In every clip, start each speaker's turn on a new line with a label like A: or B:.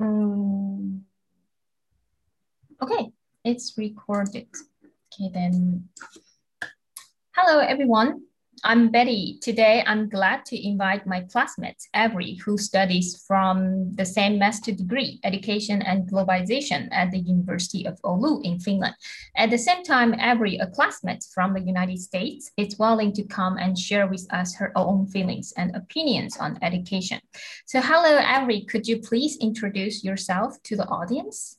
A: Um, okay, it's recorded. Okay, then. Hello, everyone. I'm Betty. Today, I'm glad to invite my classmate, Avery, who studies from the same master degree, Education and Globalization at the University of Oulu in Finland. At the same time, Avery, a classmate from the United States, is willing to come and share with us her own feelings and opinions on education. So hello, Avery, could you please introduce yourself to the audience?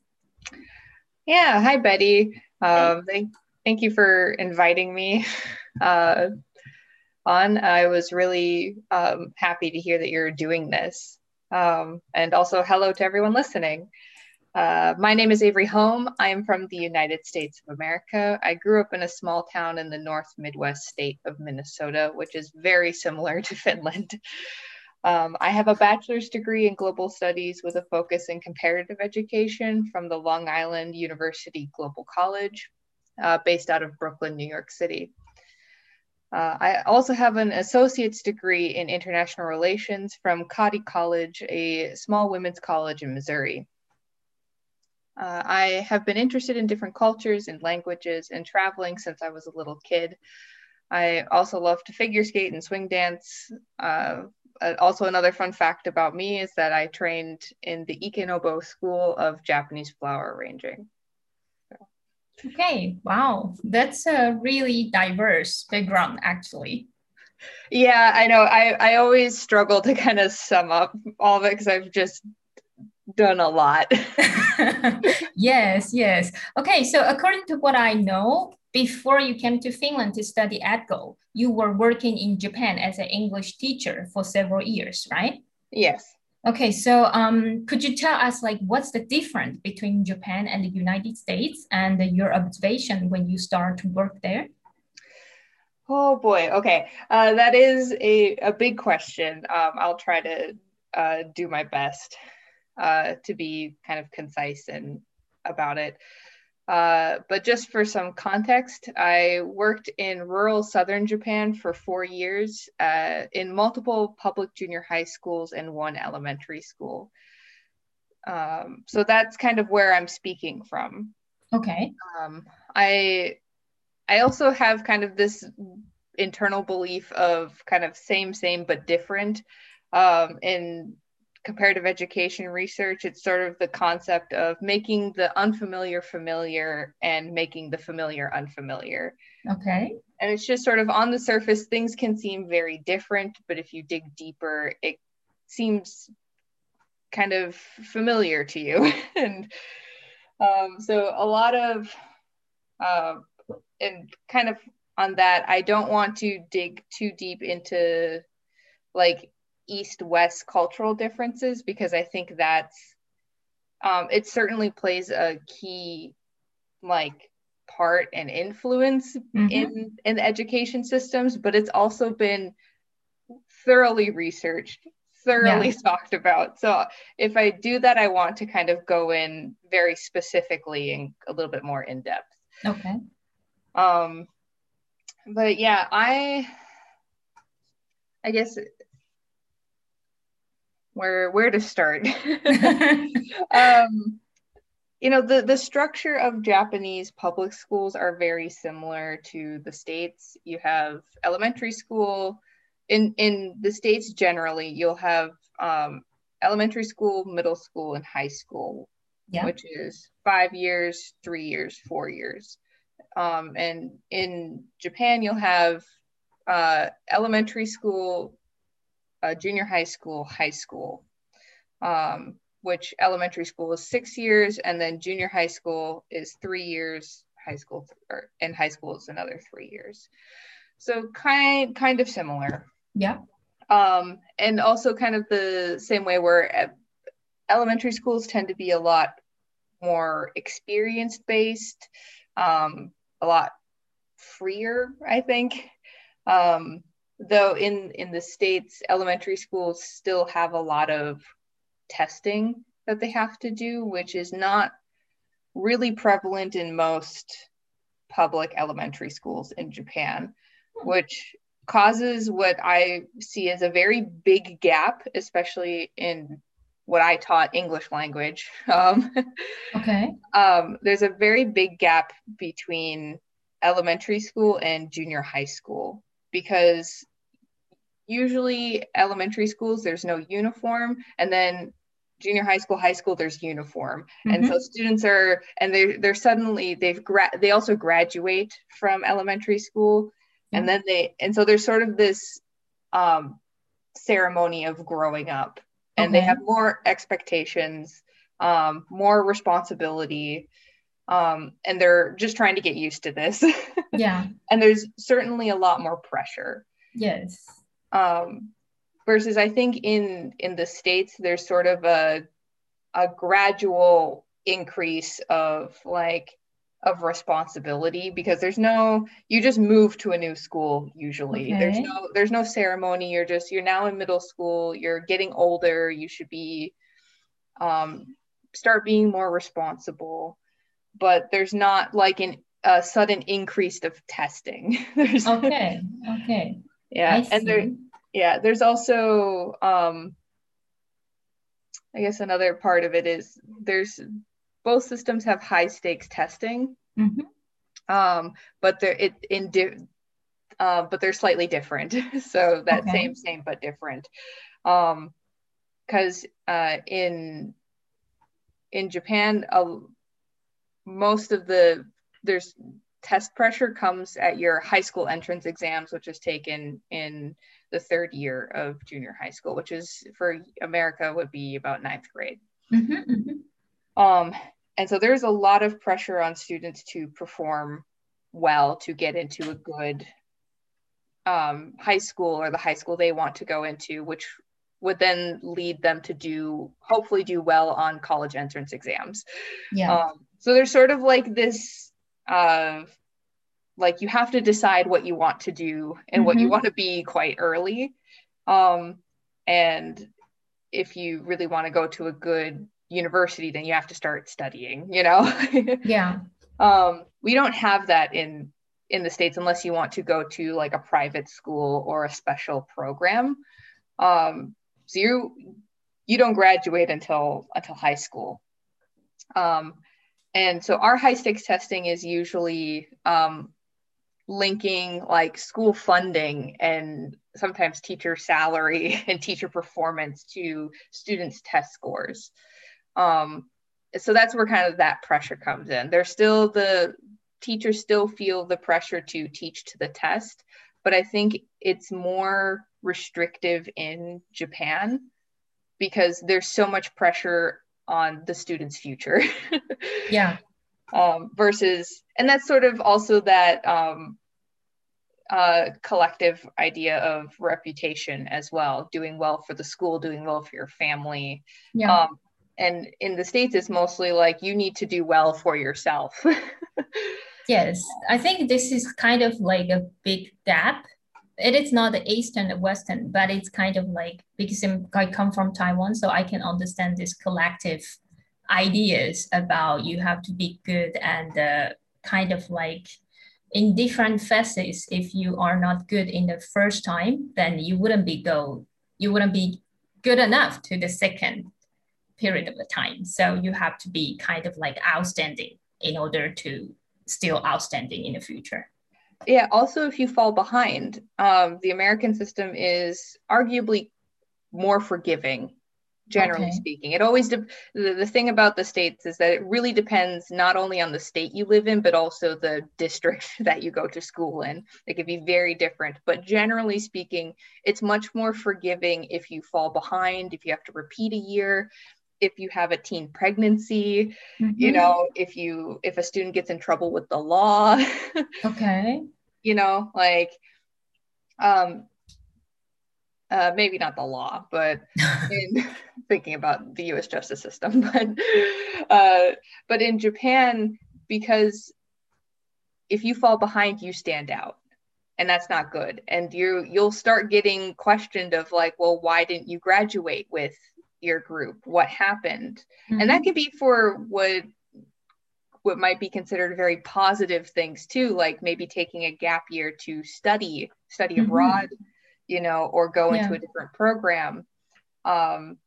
B: Yeah, hi, Betty. Um, thank, thank you for inviting me. Uh, on. I was really um, happy to hear that you're doing this. Um, and also, hello to everyone listening. Uh, my name is Avery Home. I am from the United States of America. I grew up in a small town in the North Midwest state of Minnesota, which is very similar to Finland. Um, I have a bachelor's degree in global studies with a focus in comparative education from the Long Island University Global College, uh, based out of Brooklyn, New York City. Uh, I also have an associate's degree in international relations from Cottey College, a small women's college in Missouri. Uh, I have been interested in different cultures and languages and traveling since I was a little kid. I also love to figure skate and swing dance. Uh, uh also, another fun fact about me is that I trained in the Ikenobo School of Japanese flower arranging.
A: Okay, wow, that's a really diverse background, actually.
B: Yeah, I know. I, I always struggle to kind of sum up all of it because I've just done a lot.
A: yes, yes. Okay, so according to what I know, before you came to Finland to study EdGlo, you were working in Japan as an English teacher for several years, right?
B: Yes.
A: Okay, so um, could you tell us like what's the difference between Japan and the United States and your observation when you start to work there?
B: Oh boy, okay, uh, that is a, a big question. Um, I'll try to uh, do my best uh, to be kind of concise and about it. Uh, but just for some context, I worked in rural southern Japan for four years uh, in multiple public junior high schools and one elementary school. Um, so that's kind of where I'm speaking from.
A: Okay.
B: Um, I I also have kind of this internal belief of kind of same same but different. Um, in comparative education research, it's sort of the concept of making the unfamiliar familiar and making the familiar unfamiliar.
A: Okay.
B: And it's just sort of on the surface, things can seem very different, but if you dig deeper, it seems kind of familiar to you. and um, so a lot of, uh, and kind of on that, I don't want to dig too deep into like east west cultural differences because I think that's um, it certainly plays a key like part and influence mm-hmm. in in the education systems, but it's also been thoroughly researched, thoroughly yeah. talked about. So if I do that, I want to kind of go in very specifically and a little bit more in depth.
A: Okay.
B: Um, but yeah, I I guess where where to start. Um, you know the the structure of japanese public schools are very similar to the states. You have elementary school. In in the states generally you'll have um, elementary school middle school and high school yeah. which is five years three years four years. Um, and in japan you'll have uh, elementary school uh, junior high school, high school, um, which elementary school is six years, and then junior high school is three years. High school or, and high school is another three years. So kind kind of similar.
A: Yeah.
B: Um, and also kind of the same way where elementary schools tend to be a lot more experience based, um, a lot freer, I think. Um, though in in the states elementary schools still have a lot of testing that they have to do which is not really prevalent in most public elementary schools in Japan which causes what I see as a very big gap especially in what I taught English language. Um,
A: okay.
B: Um, there's a very big gap between elementary school and junior high school because usually elementary schools there's no uniform and then junior high school high school there's uniform mm-hmm. and so students are and they they're suddenly they've gra- they also graduate from elementary school mm-hmm. and then they and so there's sort of this um ceremony of growing up and okay. they have more expectations um more responsibility um and they're just trying to get used to this
A: yeah
B: and there's certainly a lot more pressure
A: yes
B: um versus i think in in the states there's sort of a a gradual increase of like of responsibility because there's no you just move to a new school usually. Okay. there's no there's no ceremony. You're just you're now in middle school. You're getting older. You should be um start being more responsible. But there's not like an a sudden increase of testing.
A: There's okay okay
B: yeah and there yeah there's also um i guess another part of it is there's both systems have high stakes testing mm-hmm. um but they're it in di- uh, but they're slightly different so that okay. same same but different um because uh in in japan uh, most of the there's test pressure comes at your high school entrance exams, which is taken in the third year of junior high school, which is for America would be about ninth grade. Mm-hmm, mm-hmm. Um, and so there's a lot of pressure on students to perform well to get into a good um, high school or the high school they want to go into, which would then lead them to do hopefully do well on college entrance exams.
A: Yeah. Um,
B: so there's sort of like this of like you have to decide what you want to do and mm-hmm. what you mm-hmm. want to be quite early um, and if you really want to go to a good university then you have to start studying you know
A: yeah
B: um, we don't have that in in the states unless you want to go to like a private school or a special program um, so you you don't graduate until until high school um, and so our high stakes testing is usually um, linking like school funding and sometimes teacher salary and teacher performance to students' test scores. Um, so that's where kind of that pressure comes in. There's still the teachers still feel the pressure to teach to the test, but I think it's more restrictive in Japan because there's so much pressure on the student's future.
A: yeah.
B: Um, versus, and that's sort of also that um, uh, collective idea of reputation as well, doing well for the school, doing well for your family.
A: Yeah. Um,
B: and in the States, it's mostly like you need to do well for yourself.
A: yes. I think this is kind of like a big gap it is not the Eastern and Western, but it's kind of like because I come from Taiwan, so I can understand this collective ideas about you have to be good and uh, kind of like in different phases. If you are not good in the first time, then you wouldn't be go, you wouldn't be good enough to the second period of the time. So you have to be kind of like outstanding in order to still outstanding in the future
B: yeah also if you fall behind um, the american system is arguably more forgiving generally okay. speaking. It always de- the, the thing about the states is that it really depends not only on the state you live in but also the district that you go to school in. It can be very different. But generally speaking it's much more forgiving if you fall behind if you have to repeat a year if you have a teen pregnancy mm-hmm. you know if you if a student gets in trouble with the law
A: okay
B: you know like um uh, maybe not the law, but in thinking about the U.S. justice system, but uh, but in Japan, because if you fall behind, you stand out, and that's not good. And you you'll start getting questioned of like, well, why didn't you graduate with your group what happened mm-hmm. and that mm-hmm. could be for what what might be considered very positive things too like maybe taking a gap year to study study mm-hmm. abroad you know or go yeah. into a different program um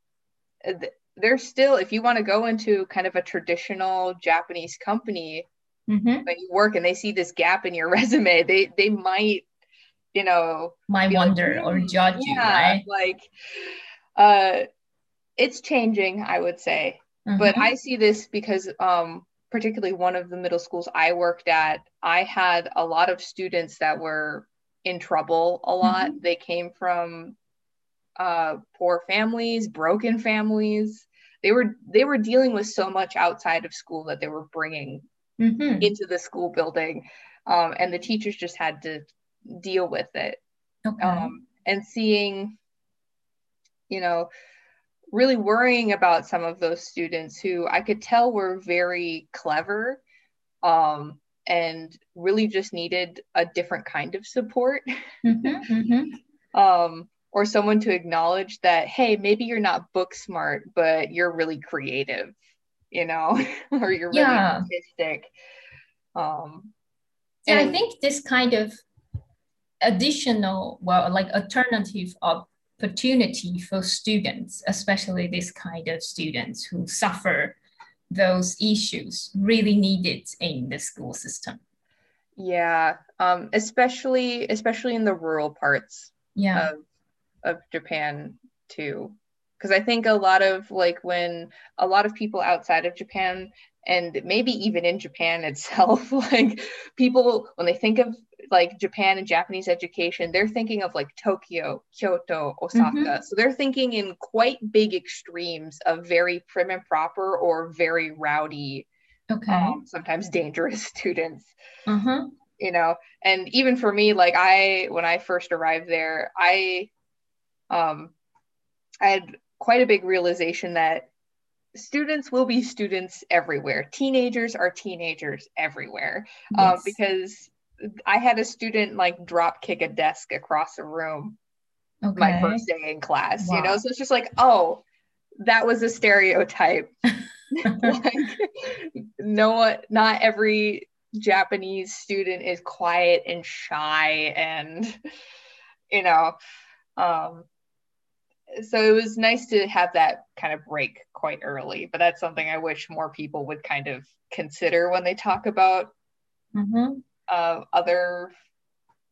B: there's still if you want to go into kind of a traditional Japanese company
A: Mhm.
B: when you work and they see this gap in your resume, they they might, you know,
A: Might
B: be like,
A: wonder or
B: "Hmm,
A: judge you, right?
B: like uh it's changing, I would say. But
A: Mhm.
B: I see this because um particularly one of the middle schools I worked at, I had a lot of students that were in trouble a lot. They came from uh poor families, broken families. They were they were dealing with so much outside of school that they were bringing
A: Mhm.
B: into the school building um, and the teachers just had to deal with it
A: Okay.
B: um, and seeing you know really worrying about some of those students who i could tell were very clever um, and really just needed a different kind of support
A: Mhm. Mhm.
B: um, or someone to acknowledge that hey maybe you're not book smart but you're really creative you know or you're really
A: Yeah.
B: artistic um,
A: Yeah, I think this kind of additional, well, like alternative opportunity for students, especially this kind of students who suffer those issues, really needed in the school system.
B: Yeah, um, especially especially in the rural parts
A: Yeah.
B: of of Japan too. Because I think a lot of like when a lot of people outside of Japan and maybe even in Japan itself, like people when they think of like Japan and Japanese education, they're thinking of like Tokyo, Kyoto, Osaka. So they're thinking in quite big extremes of very prim and proper or very rowdy,
A: okay.
B: um, sometimes dangerous students
A: uh-huh.
B: you know and even for me like i when i first arrived there i um i had quite a big realization that students will be students everywhere. Teenagers are teenagers everywhere. Um,
A: Yes.
B: because i had a student like drop kick a desk across the room
A: okay.
B: my first day in class you know? So it's just like oh that was a stereotype. Like no not every japanese student is quiet and shy and you know um so it was nice to have that kind of break quite early but that's something i wish more people would kind of consider when they talk about
A: Mhm.
B: uh, other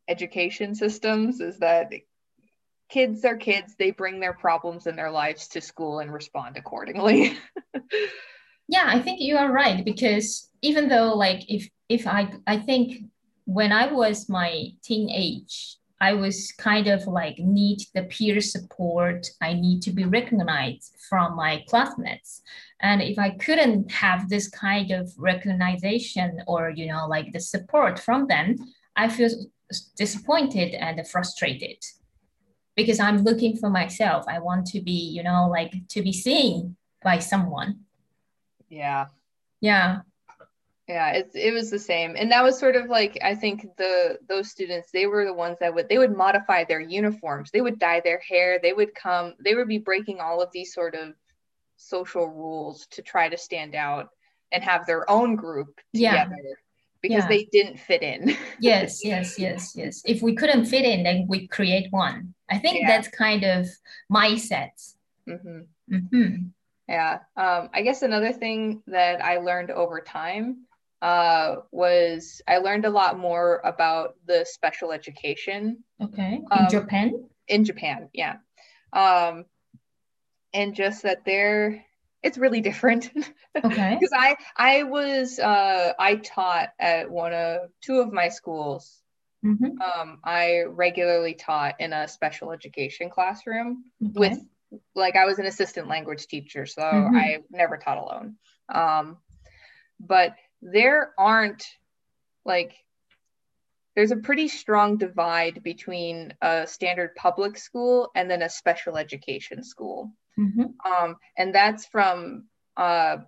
B: education systems is that kids are kids they bring their problems in their lives to school and respond accordingly
A: Yeah, I think you are right because even though like if if I I think when I was my teenage, I was kind of like need the peer support. I need to be recognized from my classmates. And if I couldn't have this kind of recognition or you know like the support from them, I feel disappointed and frustrated because I'm looking for myself. I want to be, you know, like to be seen by someone.
B: yeah
A: Yeah.
B: Yeah it's, it was the same and that was sort of like i think the those students they were the ones that would they would modify their uniforms they would dye their hair they would come they would be breaking all of these sort of social rules to try to stand out and have their own group
A: Yeah.
B: together because
A: Yeah.
B: they didn't fit in
A: Yes, yes, yes, yes. If we couldn't fit in, then we create one. I think
B: Yeah.
A: that's kind of mindset.
B: hmm
A: Mhm.
B: Yeah. Um, I guess another thing that I learned over time uh, was I learned a lot more about the special education
A: Okay. In
B: Um,
A: Japan?
B: in Japan. Yeah. Um, and just that they're, it's really different.
A: Okay.
B: Because I, I was, uh, I taught at one of, two of my schools.
A: Mhm.
B: Um, I regularly taught in a special education classroom
A: Okay.
B: with like I was an assistant language teacher, so
A: Mhm.
B: I never taught alone. Um, but there aren't like there's a pretty strong divide between a standard public school and then a special education school.
A: Mhm.
B: Um, and that's from uh,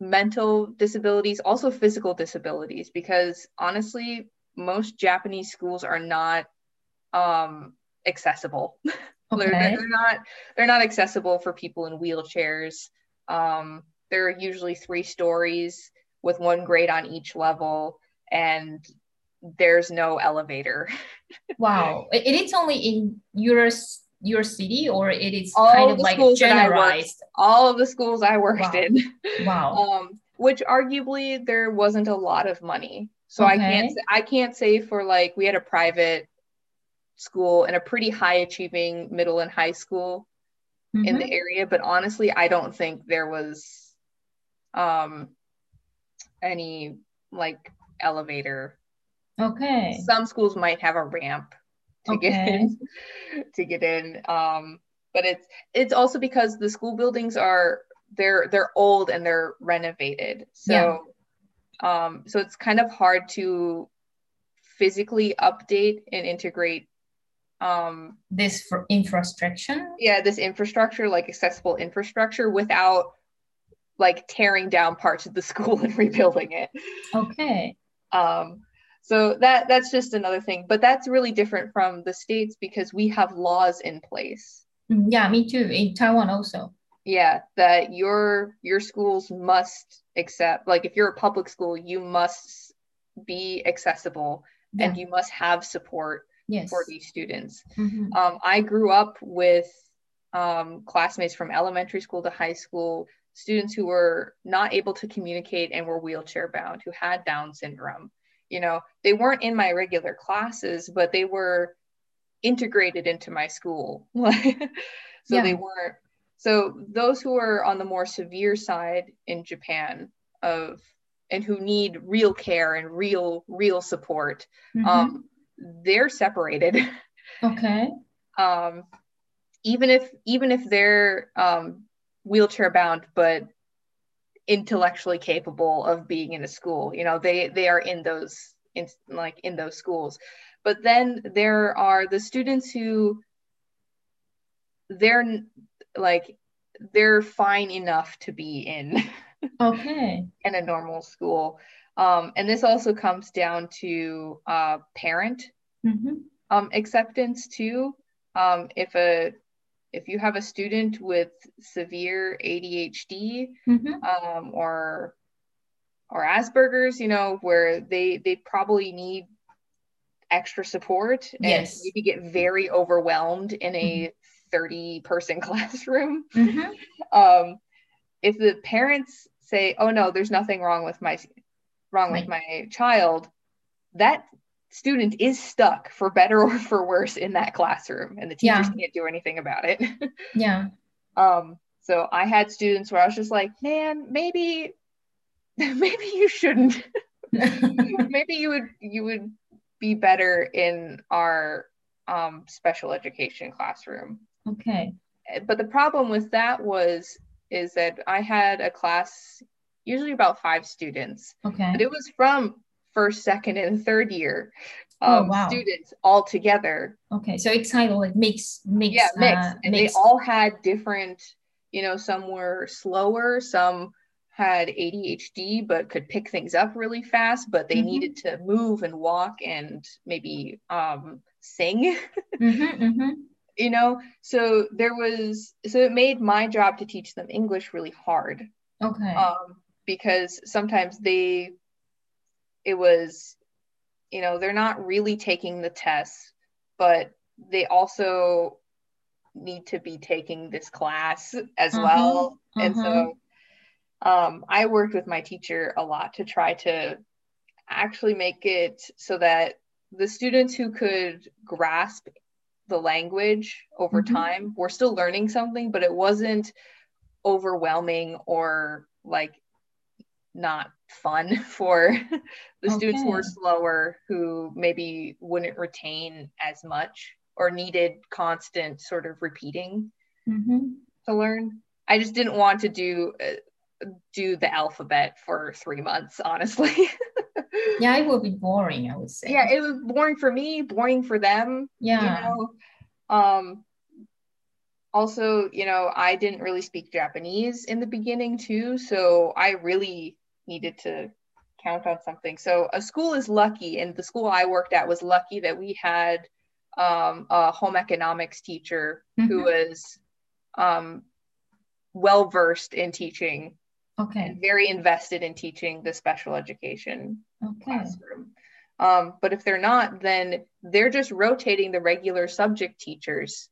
B: mental disabilities, also physical disabilities, because honestly, most Japanese schools are not um, accessible. They're,
A: Okay.
B: they're not they're not accessible for people in wheelchairs. Um, they're usually three stories with one grade on each level, and there's no elevator.
A: Wow. It, it is only in your your city or it is
B: All
A: kind
B: of
A: like
B: schools I worked- All of the schools I worked
A: Wow.
B: in,
A: Wow.
B: um, which arguably there wasn't a lot of money. So I can't say, I can't say for like we had a private school and a pretty high achieving middle and high school in
A: Mhm.
B: the area, but honestly, I don't think there was um any like elevator.
A: Okay.
B: Some schools might have a ramp to get
A: Okay.
B: in to get in. Um, but it's it's also because the school buildings are they're they're old and they're renovated. So um so it's kind of hard to physically update and integrate um
A: This for infrastructure.
B: yeah this infrastructure like accessible infrastructure without like tearing down parts of the school and rebuilding it
A: Okay.
B: um so that that's just another thing but that's really different from the states because we have laws in place
A: Mm, Yeah, me too. In Taiwan also.
B: yeah that your your schools must accept like if you're a public school you must be accessible
A: Yeah.
B: and you must have support
A: Yes.
B: for these students
A: Mhm.
B: Um, I grew up with um, classmates from elementary school to high school, students who were not able to communicate and were wheelchair bound, who had Down syndrome. You know, they weren't in my regular classes, but they were integrated into my school. so
A: Yeah.
B: they weren't. So those who are on the more severe side in Japan of and who need real care and real real support,
A: Mhm.
B: um, they're separated.
A: Okay.
B: um, even if even if they're um, wheelchair bound but intellectually capable of being in a school you know they they are in those in like in those schools but then there are the students who they're like they're fine enough to be in
A: Okay.
B: in a normal school um, and this also comes down to uh, parent
A: Mhm.
B: um, acceptance too. Um, if a if you have a student with severe ADHD
A: Mhm.
B: um, or or Asperger's, you know, where they they probably need extra support and
A: Yes.
B: maybe get very overwhelmed in a 30 person classroom.
A: Mhm.
B: Um, if the parents say, "Oh no, there's nothing wrong with my wrong with my child," that student is stuck for better or for worse in that classroom, and the teachers
A: Yeah.
B: can't do anything about it.
A: Yeah.
B: um, so I had students where I was just like, "Man, maybe, maybe you shouldn't. maybe you would you would be better in our um, special education classroom."
A: okay.
B: but the problem with that was is that I had a class usually about five students,
A: Okay.
B: but it was from first, second, and third year
A: Oh,
B: um,
A: wow.
B: students all together.
A: Okay. So it's kind of like mix, mix.
B: Yeah, mix,
A: uh,
B: and
A: mix.
B: they all had different. You know, some were slower, some had ADHD but could pick things up really fast, but they
A: Mhm.
B: needed to move and walk and maybe um, sing.
A: Mhm, mhm.
B: you know so there was so it made my job to teach them english really hard
A: Okay.
B: um because sometimes they it was you know they're not really taking the tests but they also need to be taking this class as
A: Uh-huh,
B: well and
A: uh-huh.
B: so um i worked with my teacher a lot to try to actually make it so that the students who could grasp the language over
A: Mhm.
B: time were still learning something but it wasn't overwhelming or like not fun for the students who were
A: Okay.
B: slower who maybe wouldn't retain as much or needed constant sort of repeating
A: Mhm.
B: to learn i just didn't want to do uh, do the alphabet for three months honestly
A: Yeah, it will be boring, I would say.
B: yeah it was boring for me boring for them
A: Yeah.
B: you know um also you know i didn't really speak japanese in the beginning too so i really needed to count on something so a school is lucky and the school i worked at was lucky that we had um, a home economics teacher who
A: Mhm.
B: was um, well versed in teaching
A: Okay.
B: and very invested in teaching the special education
A: Okay.
B: classroom. Um, but if they're not, then they're just rotating the regular subject teachers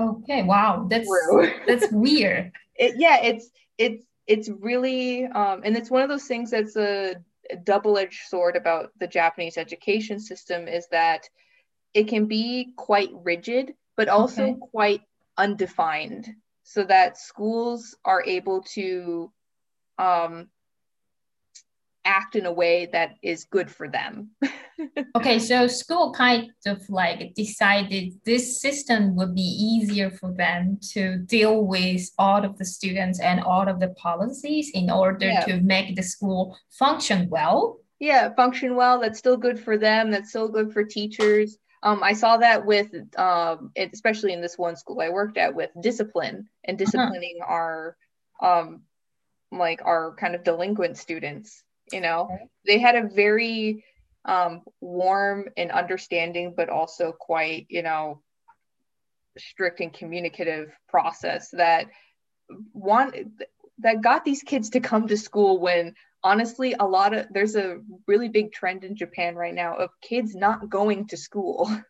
A: Okay, wow, that's that's weird.
B: It, yeah, it's it's it's really um, and it's one of those things that's a double-edged sword about the Japanese education system is that it can be quite rigid, but also okay. quite undefined, so that schools are able to um, act in a way that is good for them.
A: okay, so school kind of like decided this system would be easier for them to deal with all of the students and all of the policies in order yeah. to make the school function well.
B: Yeah, function well. That's still good for them. That's still good for teachers. Um, I saw that with, um, especially in this one school I worked at, with discipline and uh-huh. disciplining uh-huh. our, um, like our kind of delinquent students you know? Okay. they had a very um, warm and understanding but also quite you know strict and communicative process that one that got these kids to come to school when honestly a lot of there's a really big trend in japan right now of kids not going to school.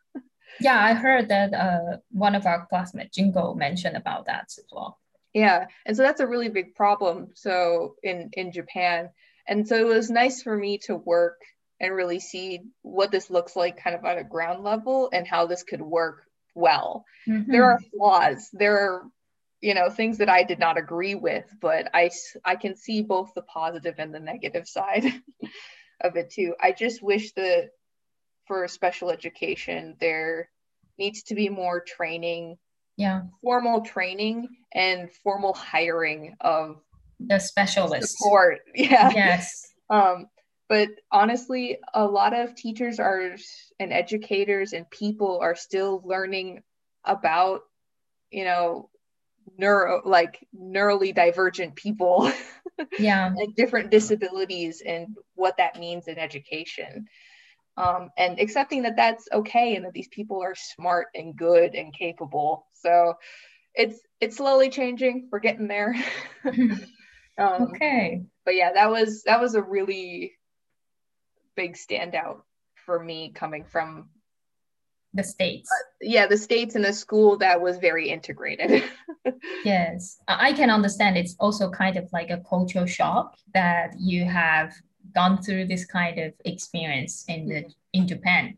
A: Yeah i heard that uh, one of our classmates jingo mentioned about that as well.
B: Yeah and so that's a really big problem so in in japan and so it was nice for me to work and really see what this looks like kind of on a ground level and how this could work well. Mm-hmm. There are flaws. There are you know things that I did not agree with, but I I can see both the positive and the negative side of it too. I just wish that for special education there needs to be more training
A: yeah
B: formal training and formal hiring of
A: the specialist
B: support. Yeah.
A: Yes.
B: Um, but honestly, a lot of teachers are and educators and people are still learning about, you know, neuro like neurally divergent people.
A: Yeah.
B: and different disabilities and what that means in education. Um, and accepting that that's okay and that these people are smart and good and capable. So it's it's slowly changing. We're getting there.
A: Um, okay.
B: But yeah, that was that was a really big standout for me coming from
A: the states. Uh,
B: yeah, the states in a school that was very integrated.
A: yes, I can understand. It's also kind of like a cultural shock that you have gone through this kind of experience in the in Japan.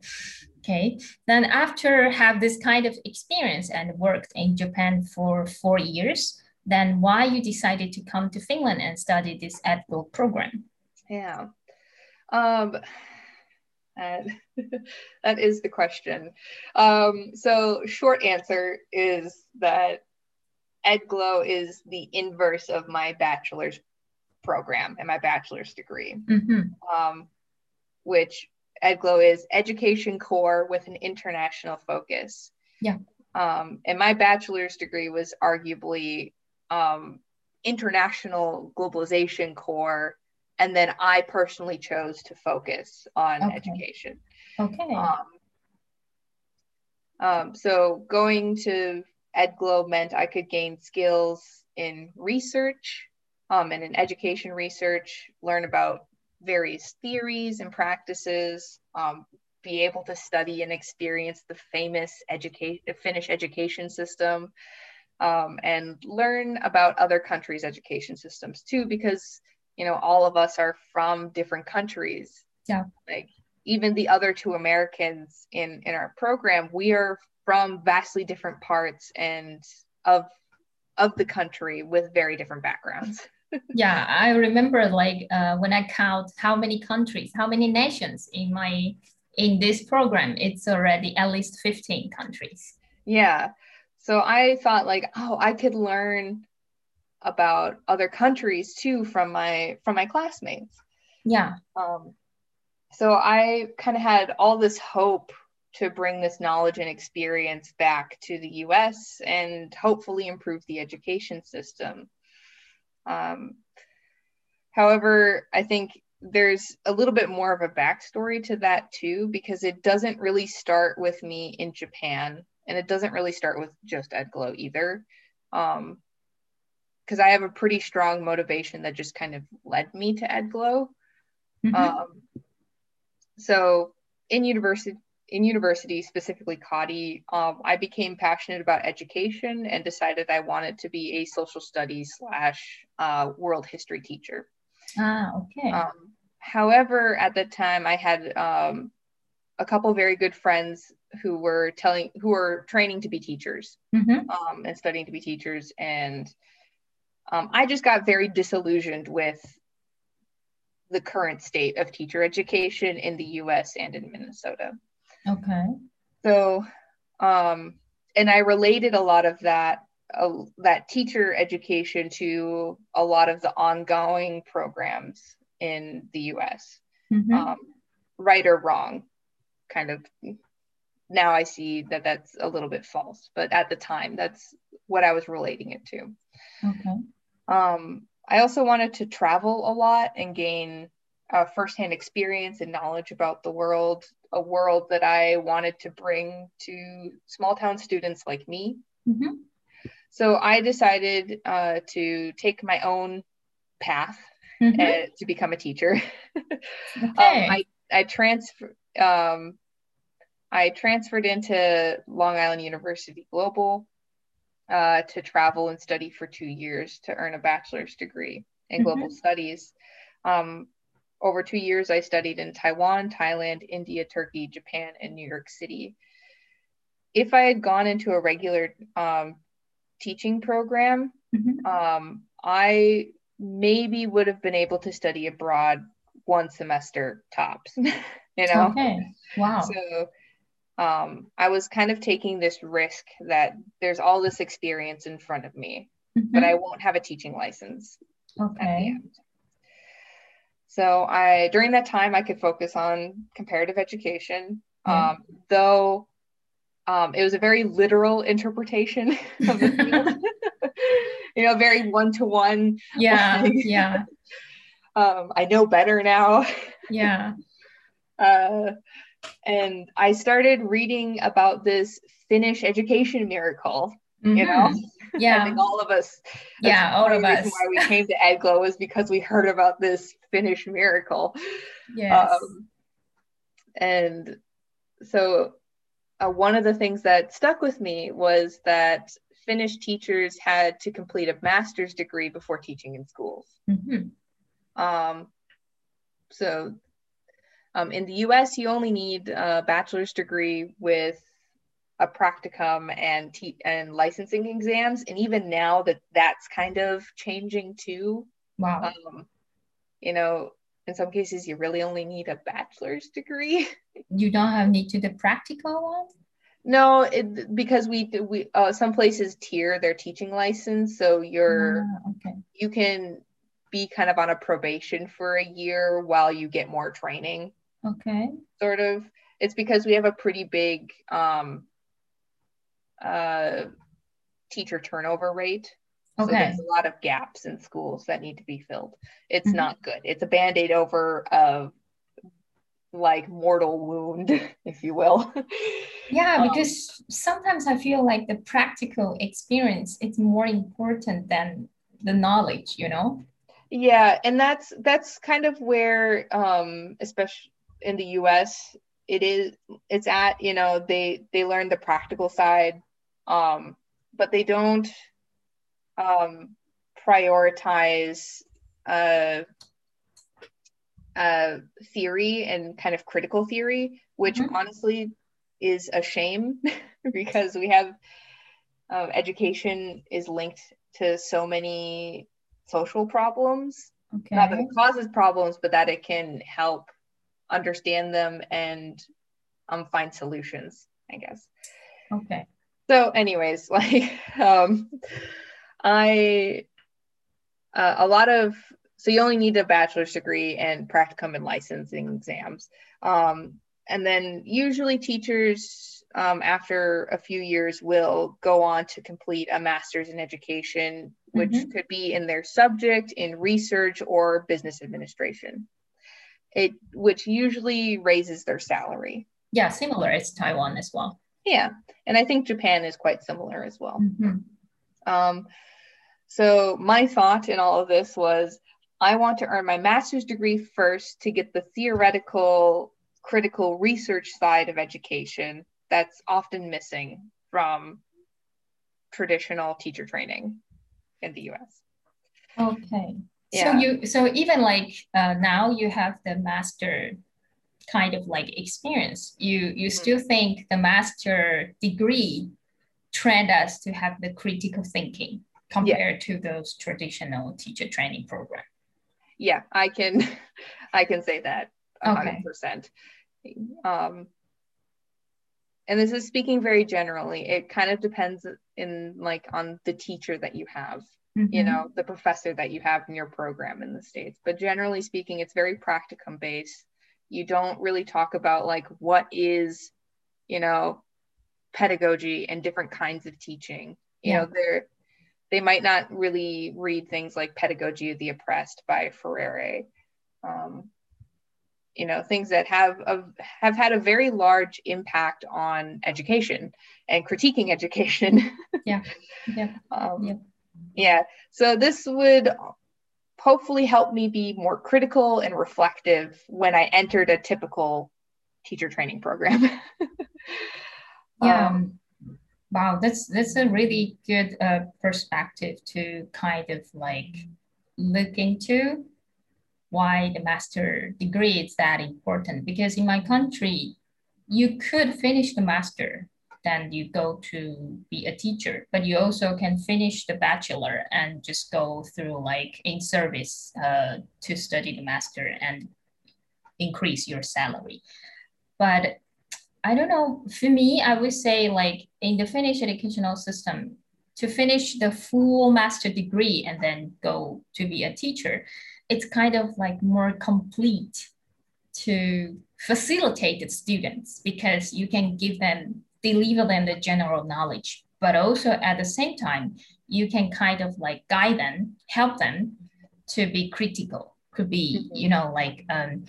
A: Okay, then after have this kind of experience and worked in Japan for four years, then why you decided to come to Finland and study this EdGlo program?
B: Yeah. Um, and that is the question. Um, so short answer is that EdGlo is the inverse of my bachelor's program and my bachelor's degree, mm-hmm. um, which EdGlo is education core with an international focus.
A: Yeah.
B: Um, and my bachelor's degree was arguably um, international globalization core and then i personally chose to focus on okay. education
A: okay um,
B: um, so going to edglo meant i could gain skills in research um, and in education research learn about various theories and practices um, be able to study and experience the famous education finnish education system um, and learn about other countries' education systems too, because you know all of us are from different countries.
A: Yeah.
B: Like even the other two Americans in in our program, we are from vastly different parts and of of the country with very different backgrounds.
A: yeah, I remember like uh, when I count how many countries, how many nations in my in this program, it's already at least 15 countries.
B: Yeah. So I thought like, oh, I could learn about other countries too from my from my classmates.
A: Yeah.
B: Um, so I kind of had all this hope to bring this knowledge and experience back to the US and hopefully improve the education system. Um, however, I think there's a little bit more of a backstory to that too, because it doesn't really start with me in Japan and it doesn't really start with just EdGlo either. Um, because I have a pretty strong motivation that just kind of led me to EdGlo. Mm-hmm. Um, so in university in university, specifically Cottey, um, I became passionate about education and decided I wanted to be a social studies slash uh, world history teacher.
A: Ah, okay.
B: Um, however, at the time, I had um, a couple very good friends who were telling, who were training to be teachers
A: Mhm.
B: um, and studying to be teachers, and um, I just got very disillusioned with the current state of teacher education in the U.S. and in Minnesota.
A: Okay.
B: So, um, and I related a lot of that uh, that teacher education to a lot of the ongoing programs in the U.S.
A: Mhm.
B: Um, right or wrong, kind of. Now I see that that's a little bit false, but at the time, that's what I was relating it to.
A: okay.
B: Um, I also wanted to travel a lot and gain uh, firsthand experience and knowledge about the world, a world that I wanted to bring to small town students like me.
A: Mhm.
B: So I decided uh, to take my own path
A: Mhm.
B: uh, to become a teacher. Um,
A: Okay.
B: I I transfer um, I transferred into Long Island University Global uh, to travel and study for two years to earn a bachelor's degree in global studies. Um, over two years, I studied in Taiwan, Thailand, India, Turkey, Japan, and New York City. If I had gone into a regular um, teaching program,
A: Mhm.
B: um, I maybe would have been able to study abroad one semester tops, you know?
A: Okay. Wow.
B: So um, I was kind of taking this risk that there's all this experience in front of me, but
A: Mhm.
B: I won't have a teaching license at the
A: Okay.
B: end. So I during that time I could focus on comparative education,
A: Yeah.
B: um, though um, it was a very literal interpretation of the field. you know, very one to one.
A: Yeah.
B: Like-
A: Yeah.
B: Um, I know better now.
A: Yeah.
B: Uh, and I started reading about this Finnish education miracle. You know,
A: Mhm.
B: I
A: Yeah.
B: think all of us.
A: Yeah. All of us.
B: Why we came to EdGlo was because we heard about this Finnish miracle.
A: Yes.
B: Um, and so, uh, one of the things that stuck with me was that Finnish teachers had to complete a master's degree before teaching in schools.
A: Mhm.
B: Um, so, um, in the US, you only need a bachelor's degree with a practicum and te- and licensing exams, and even now that that's kind of changing too.
A: Wow.
B: Um, you know, in some cases, you really only need a bachelor's degree.
A: You don't have need to the practical one?
B: no, it, because we we uh, some places tier their teaching license, so you're
A: Ah, okay.
B: you can be kind of on a probation for a year while you get more training.
A: Okay.
B: sort of it's because we have a pretty big um uh teacher turnover rate
A: Okay.
B: so there's a lot of gaps in schools that need to be filled it's
A: Mhm.
B: not good it's a band-aid over of like mortal wound if you will
A: Yeah,
B: Um,
A: because sometimes I feel like the practical experience is more important than the knowledge, you know?
B: Yeah, and that's that's kind of where um especially in the US it is it's at, you know, they they learn the practical side um but they don't um prioritize uh uh theory and kind of critical theory, which
A: Mhm.
B: honestly is a shame because we have um, education is linked to so many social problems not that it causes problems, but that it can help understand them and um, find solutions, I guess.
A: Okay.
B: So, anyways, like um, I uh, a lot of so you only need a bachelor's degree and practicum and licensing exams, um, and then usually teachers um, after a few years will go on to complete a master's in education, which
A: Mhm.
B: could be in their subject, in research, or business administration. It which usually raises their salary.
A: Yeah, similar as Taiwan as well.
B: Yeah, and I think Japan is quite similar as well.
A: Mhm.
B: Um, so my thought in all of this was I want to earn my master's degree first to get the theoretical critical research side of education that's often missing from traditional teacher training in the US.
A: Okay. Yeah. So you so even like uh, now you have the master kind of like experience. You you mm-hmm. still think the master degree trained us to have the critical thinking compared yeah. to those traditional teacher training program.
B: Yeah, I can I can say that 100%. Okay. Um, and this is speaking very generally. It kind of depends in like on the teacher that you have mm-hmm. you know the professor that you have in your program in the states. But generally speaking it's very practicum based. You don't really talk about like what is you know pedagogy and different kinds of teaching. You yeah. know they're they might not really read things like pedagogy of the oppressed by freire um, you know things that have a, have had a very large impact on education and critiquing education.
A: Yeah. Yeah. Um,
B: yeah yeah. So this would hopefully help me be more critical and reflective when I entered a typical teacher training program.
A: yeah. Um, wow, that's that's a really good uh, perspective to kind of like look into why the master degree is that important because in my country you could finish the master then you go to be a teacher but you also can finish the bachelor and just go through like in service uh, to study the master and increase your salary. But i don't know for me i would say like in the finnish educational system to finish the full master degree and then go to be a teacher it's kind of like more complete to facilitate the students because you can give them deliver them the general knowledge, but also at the same time, you can kind of like guide them, help them to be critical. Could be, mm-hmm. you know, like um,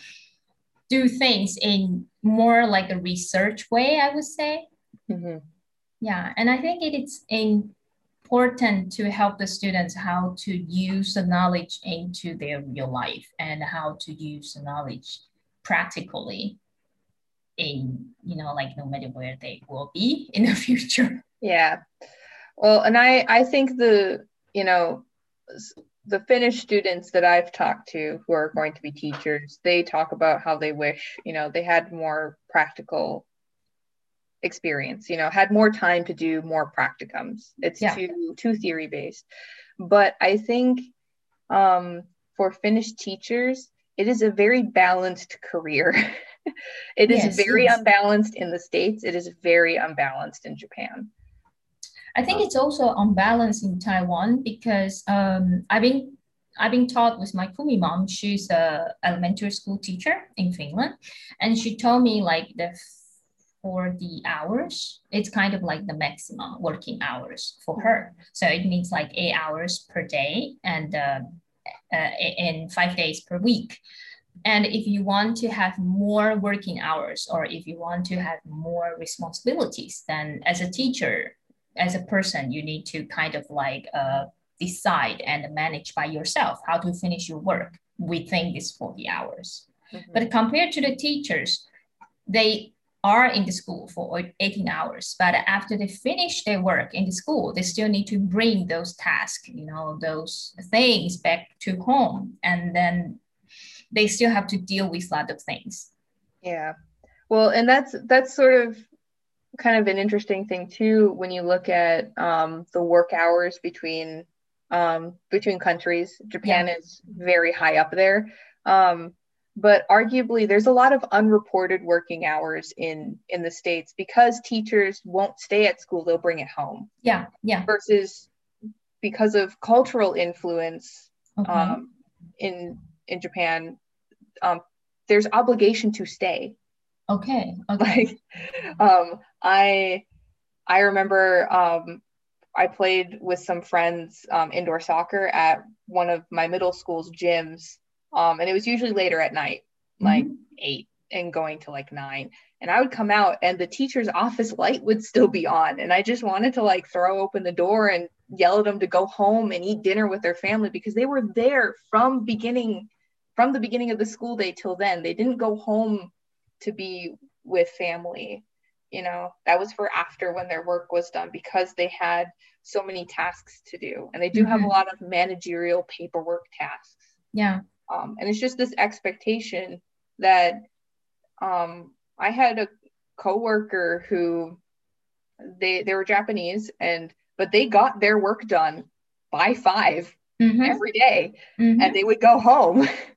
A: do things in more like a research way, I would say. Mm-hmm. Yeah, and I think it is important to help the students how to use the knowledge into their real life and how to use the knowledge practically in you know like no matter where they will be in the future.
B: Yeah. Well and i i think the you know the finnish students that i've talked to who are going to be teachers they talk about how they wish you know they had more practical experience you know had more time to do more practicums. It's yeah. too too theory based but i think um for finnish teachers it is a very balanced career it is yes, very yes. unbalanced in the States. It is very unbalanced in Japan.
A: I think it's also unbalanced in Taiwan because um, I've been I've been taught with my Kumi mom. She's a elementary school teacher in Finland, and she told me like the for the hours, it's kind of like the maximum working hours for her. So it means like eight hours per day and uh, uh, in five days per week. And if you want to have more working hours or if you want to have more responsibilities, then as a teacher, as a person, you need to kind of like uh, decide and manage by yourself how to finish your work within these 40 hours. Mm-hmm. But compared to the teachers, they are in the school for 18 hours, but after they finish their work in the school, they still need to bring those tasks, you know, those things back to home. And then they still have to deal with a lot of things.
B: Yeah. Well, and that's that's sort of kind of an interesting thing too when you look at um, the work hours between um, between countries. Japan yeah. is very high up there, um, but arguably there's a lot of unreported working hours in in the states because teachers won't stay at school; they'll bring it home.
A: Yeah, yeah.
B: Versus because of cultural influence okay. Um, in in Japan, um, there's obligation to stay.
A: Okay. Okay.
B: Like, um, I I remember um, I played with some friends um, indoor soccer at one of my middle school's gyms, um, and it was usually later at night, like mm-hmm. eight, and going to like nine. And I would come out, and the teacher's office light would still be on, and I just wanted to like throw open the door and yell at them to go home and eat dinner with their family because they were there from beginning from the beginning of the school day till then. They didn't go home to be with family. You know, that was for after when their work was done because they had so many tasks to do. And they do mm-hmm. have a mm-hmm. lot of managerial paperwork tasks.
A: Yeah.
B: Um, and it's just this expectation that um, I had a coworker who they they were Japanese and but they got their work done by 5 mm-hmm. every day, mm-hmm. and they would go home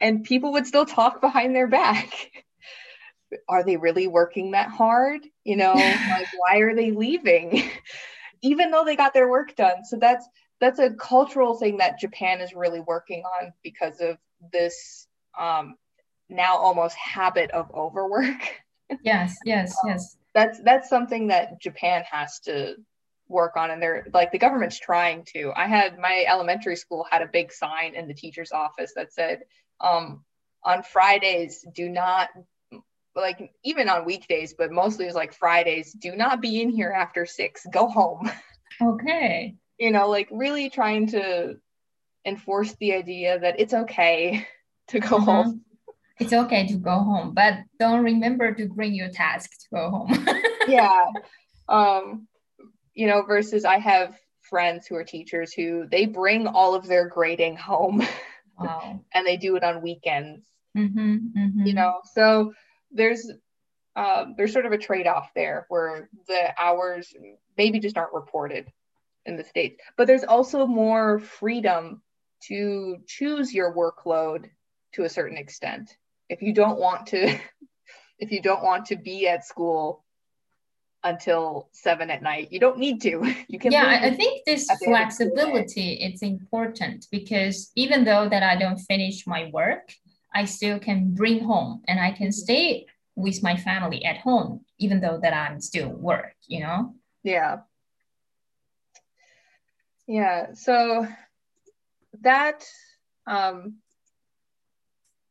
B: and people would still talk behind their back. Are they really working that hard? You know like why are they leaving? Even though they got their work done. So that's that's a cultural thing that japan is really working on because of this um now almost habit of overwork.
A: Yes yes um, yes.
B: that's that's something that japan has to work on and they're like the government's trying to. I had my elementary school had a big sign in the teacher's office that said um, on fridays do not like even on weekdays but mostly it's like fridays do not be in here after six. Go home.
A: Okay.
B: You know like really trying to enforce the idea that it's okay to go uh-huh. home.
A: It's okay to go home but don't remember to bring your task to go home.
B: Yeah. Um you know, versus I have friends who are teachers who they bring all of their grading home wow. and they do it on weekends. Mm-hmm, mm-hmm. You know, so there's um, there's sort of a trade-off there where the hours maybe just aren't reported in the states, but there's also more freedom to choose your workload to a certain extent. If you don't want to, if you don't want to be at school until seven at night. You don't need to. You
A: can. Yeah, I think this flexibility it's important because even though that I don't finish my work, I still can bring home and I can mm-hmm. stay with my family at home, even though that I'm still work. You know.
B: Yeah. Yeah. So that. Um,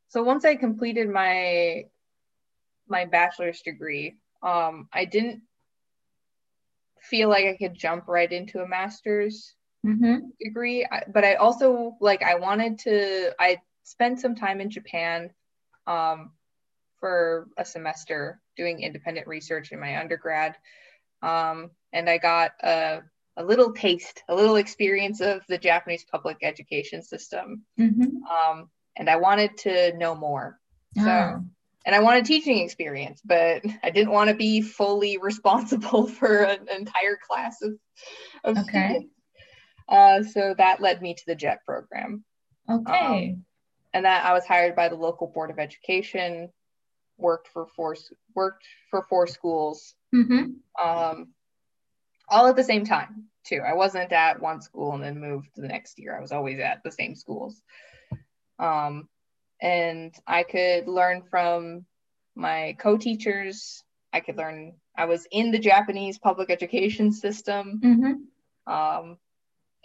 B: so once I completed my my bachelor's degree, um, I didn't feel like I could jump right into a master's mm-hmm. degree. But I also like I wanted to. I spent some time in Japan um, for a semester doing independent research in my undergrad, um, and I got a a little taste, a little experience of the Japanese public education system. Mm-hmm. Um, and I wanted to know more. So oh and I wanted teaching experience, but I didn't want to be fully responsible for an entire class of, of okay. students. Uh, so that led me to the JET program.
A: Okay. Um,
B: and that I was hired by the local board of education, worked for four worked for four schools, mm-hmm. um, all at the same time too. I wasn't at one school and then moved the next year. I was always at the same schools. Um, and I could learn from my co-teachers. I could learn. I was in the Japanese public education system. Mm-hmm. Um,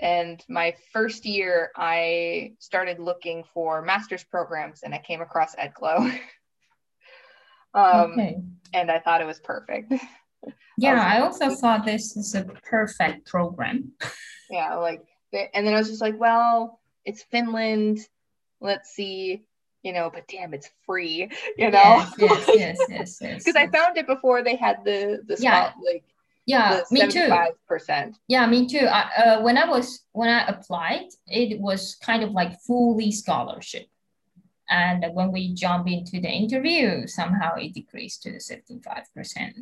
B: and my first year, I started looking for master's programs, and I came across EdGlo. um, okay. And I thought it was perfect.
A: Yeah, I, I also thought this is a perfect program.
B: yeah, like, and then I was just like, well, it's Finland. Let's see you know, but damn, it's free, you know?
A: Yes, yes, yes, yes.
B: Because
A: yes.
B: I found it before they had the the
A: yeah.
B: spot, like
A: yeah, me too.
B: Percent.
A: Yeah, me too. I, uh, when I was when I applied, it was kind of like fully scholarship, and when we jump into the interview, somehow it decreased to the seventy five percent.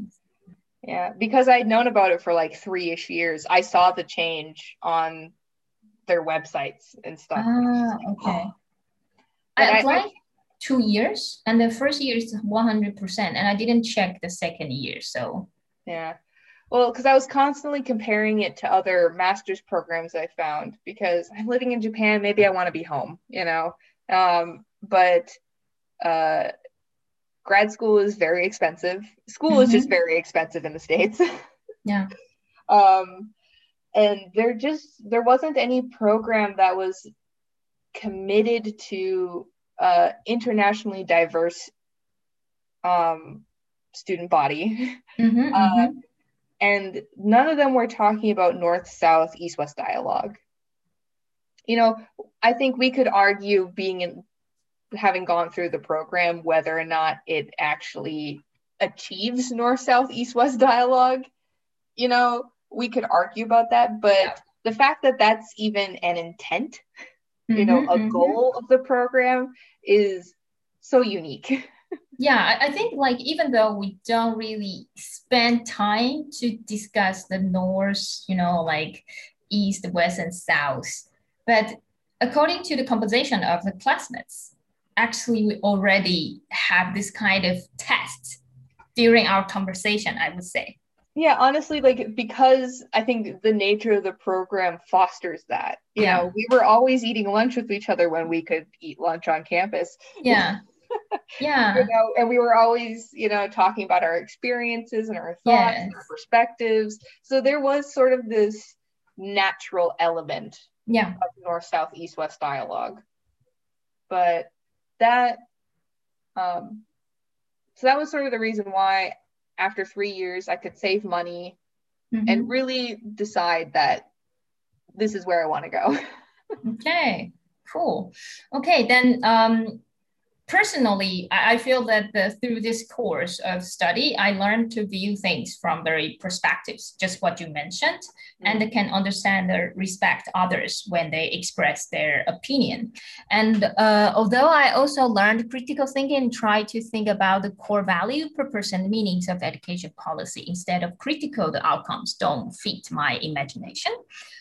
B: Yeah, because I'd known about it for like three ish years. I saw the change on their websites and stuff.
A: Ah, okay. Oh I applied two years, and the first year is one hundred percent, and I didn't check the second year. So
B: yeah, well, because I was constantly comparing it to other master's programs I found because I'm living in Japan. Maybe I want to be home, you know. Um, but uh, grad school is very expensive. School mm-hmm. is just mm-hmm. very expensive in the states.
A: yeah.
B: Um, and there just there wasn't any program that was committed to uh, internationally diverse um, student body. Mm-hmm, uh, mm-hmm. And none of them were talking about North South, East West dialogue. You know, I think we could argue being in having gone through the program whether or not it actually achieves north south east west dialogue you know we could argue about that but yeah. the fact that that's even an intent mm-hmm, you know a mm-hmm. goal of the program is so unique
A: yeah I, think like even though we don't really spend time to discuss the north you know like east west and south but according to the composition of the classmates actually we already have this kind of test during our conversation i would say
B: yeah honestly like because i think the nature of the program fosters that you yeah. know we were always eating lunch with each other when we could eat lunch on campus.
A: Yeah. Yeah.
B: You know and we were always you know talking about our experiences and our thoughts yes. and our perspectives. So there was sort of this natural element
A: yeah.
B: of north south east west dialogue. But that um so that was sort of the reason why after three years i could save money mm-hmm. and really decide that this is where i want to go
A: okay cool okay then um personally, I feel that the, through this course of study, I learned to view things from very perspectives, just what you mentioned, mm-hmm. and can understand or respect others when they express their opinion. And uh, although I also learned critical thinking and try to think about the core value, purpose, and meanings of education policy instead of critical the outcomes don't fit my imagination.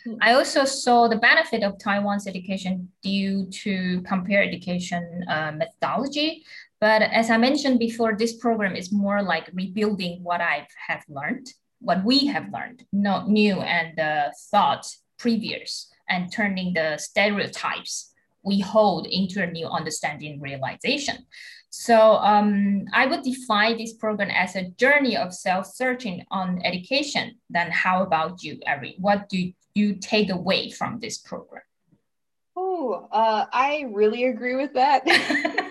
A: Mm-hmm. I also saw the benefit of Taiwan's education due to compare education uh, methodology technology. But as I mentioned before, this program is more like rebuilding what I have learned, what we have learned, not new and uh, thought previous, and turning the stereotypes we hold into a new understanding realization. So um, I would define this program as a journey of self-searching on education. Then how about you, Ari? What do you take away from this program?
B: Oh, uh, I really agree with that.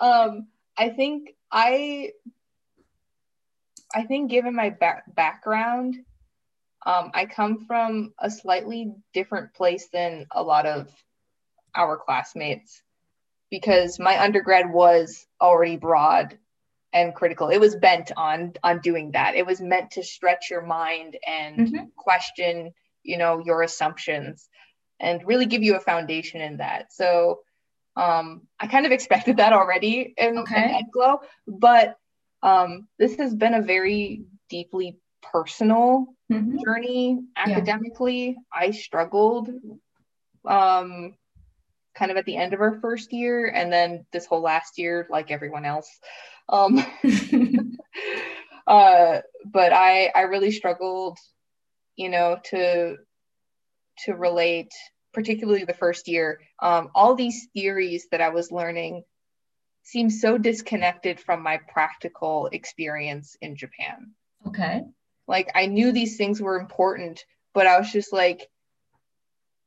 B: um, I think I I think given my back- background, um, I come from a slightly different place than a lot of our classmates because my undergrad was already broad and critical. It was bent on on doing that. It was meant to stretch your mind and mm-hmm. question, you know, your assumptions and really give you a foundation in that. So um, I kind of expected that already in, okay. in EdGlo, but um, this has been a very deeply personal mm-hmm. journey academically. Yeah. I struggled um, kind of at the end of our first year, and then this whole last year, like everyone else. Um, uh, but I I really struggled, you know, to to relate particularly the first year, um, all these theories that I was learning seemed so disconnected from my practical experience in Japan.
A: Okay.
B: Like I knew these things were important, but I was just like,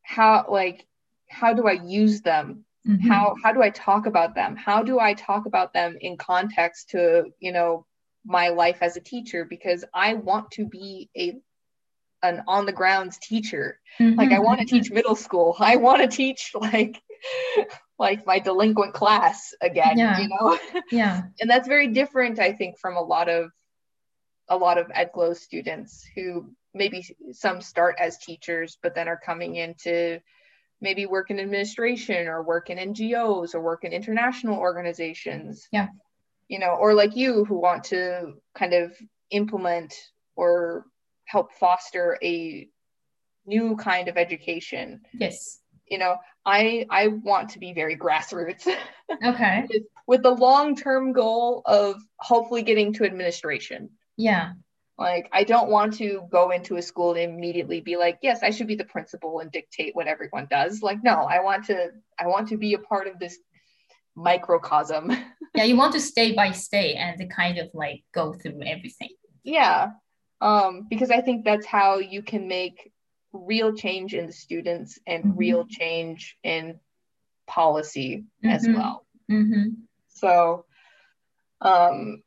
B: how like how do I use them? Mm-hmm. How how do I talk about them? How do I talk about them in context to, you know, my life as a teacher? Because I want to be a an on the grounds teacher. Mm-hmm. Like I want to teach middle school. I want to teach like like my delinquent class again, yeah. you know?
A: Yeah.
B: and that's very different, I think, from a lot of a lot of EdGlo students who maybe some start as teachers, but then are coming into maybe work in administration or work in NGOs or work in international organizations.
A: Yeah.
B: You know, or like you who want to kind of implement or help foster a new kind of education.
A: Yes.
B: You know, I I want to be very grassroots.
A: Okay.
B: with, with the long-term goal of hopefully getting to administration.
A: Yeah.
B: Like I don't want to go into a school and immediately be like, yes, I should be the principal and dictate what everyone does. Like, no, I want to I want to be a part of this microcosm.
A: yeah, you want to stay by stay and to kind of like go through everything.
B: Yeah um, because I think that's how you can make real change in the students and mm-hmm. real change in policy mm-hmm. as well.
A: Mm-hmm.
B: So, um,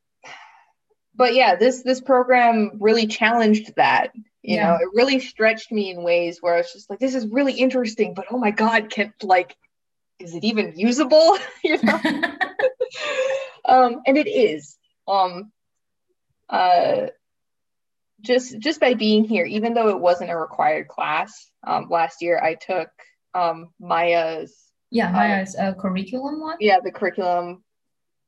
B: but yeah, this this program really challenged that. You yeah. know, it really stretched me in ways where I was just like, this is really interesting, but oh my god, can like is it even usable? you know? um, and it is. Um, uh, just just by being here, even though it wasn't a required class, um, last year I took um, Maya's.
A: Yeah, uh, Maya's uh, curriculum one.
B: Yeah, the curriculum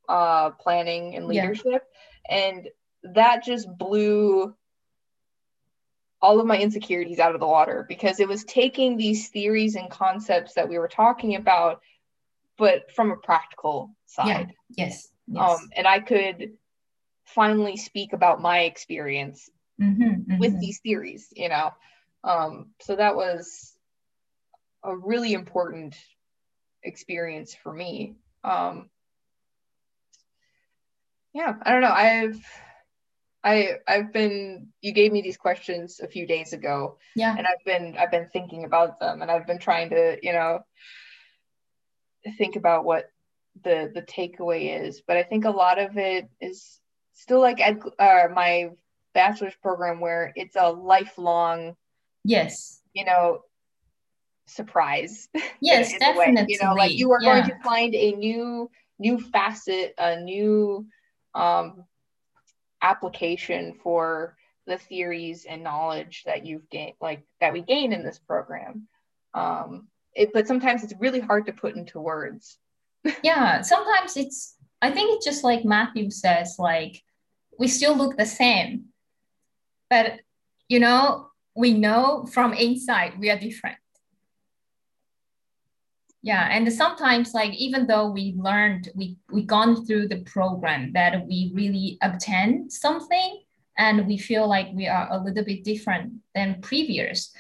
B: uh, planning and leadership, yeah. and that just blew all of my insecurities out of the water because it was taking these theories and concepts that we were talking about, but from a practical side.
A: Yeah. Yes. yes.
B: Um, and I could finally speak about my experience mm-hmm, mm-hmm. with these theories, you know. Um, so that was a really important experience for me. Um, yeah, I don't know. I've I I've been you gave me these questions a few days ago.
A: Yeah.
B: And I've been I've been thinking about them and I've been trying to, you know, think about what the the takeaway is. But I think a lot of it is still like ed, uh, my bachelor's program where it's a lifelong
A: yes.
B: you know surprise.
A: Yes in, in definitely
B: you know like you are yeah. going to find a new new facet a new um application for the theories and knowledge that you've gained like that we gain in this program. Um it, but sometimes it's really hard to put into words.
A: Yeah sometimes it's i think it's just like matthew says like we still look the same but you know we know from inside we are different yeah and sometimes like even though we learned we we gone through the program that we really obtain something and we feel like we are a little bit different than previous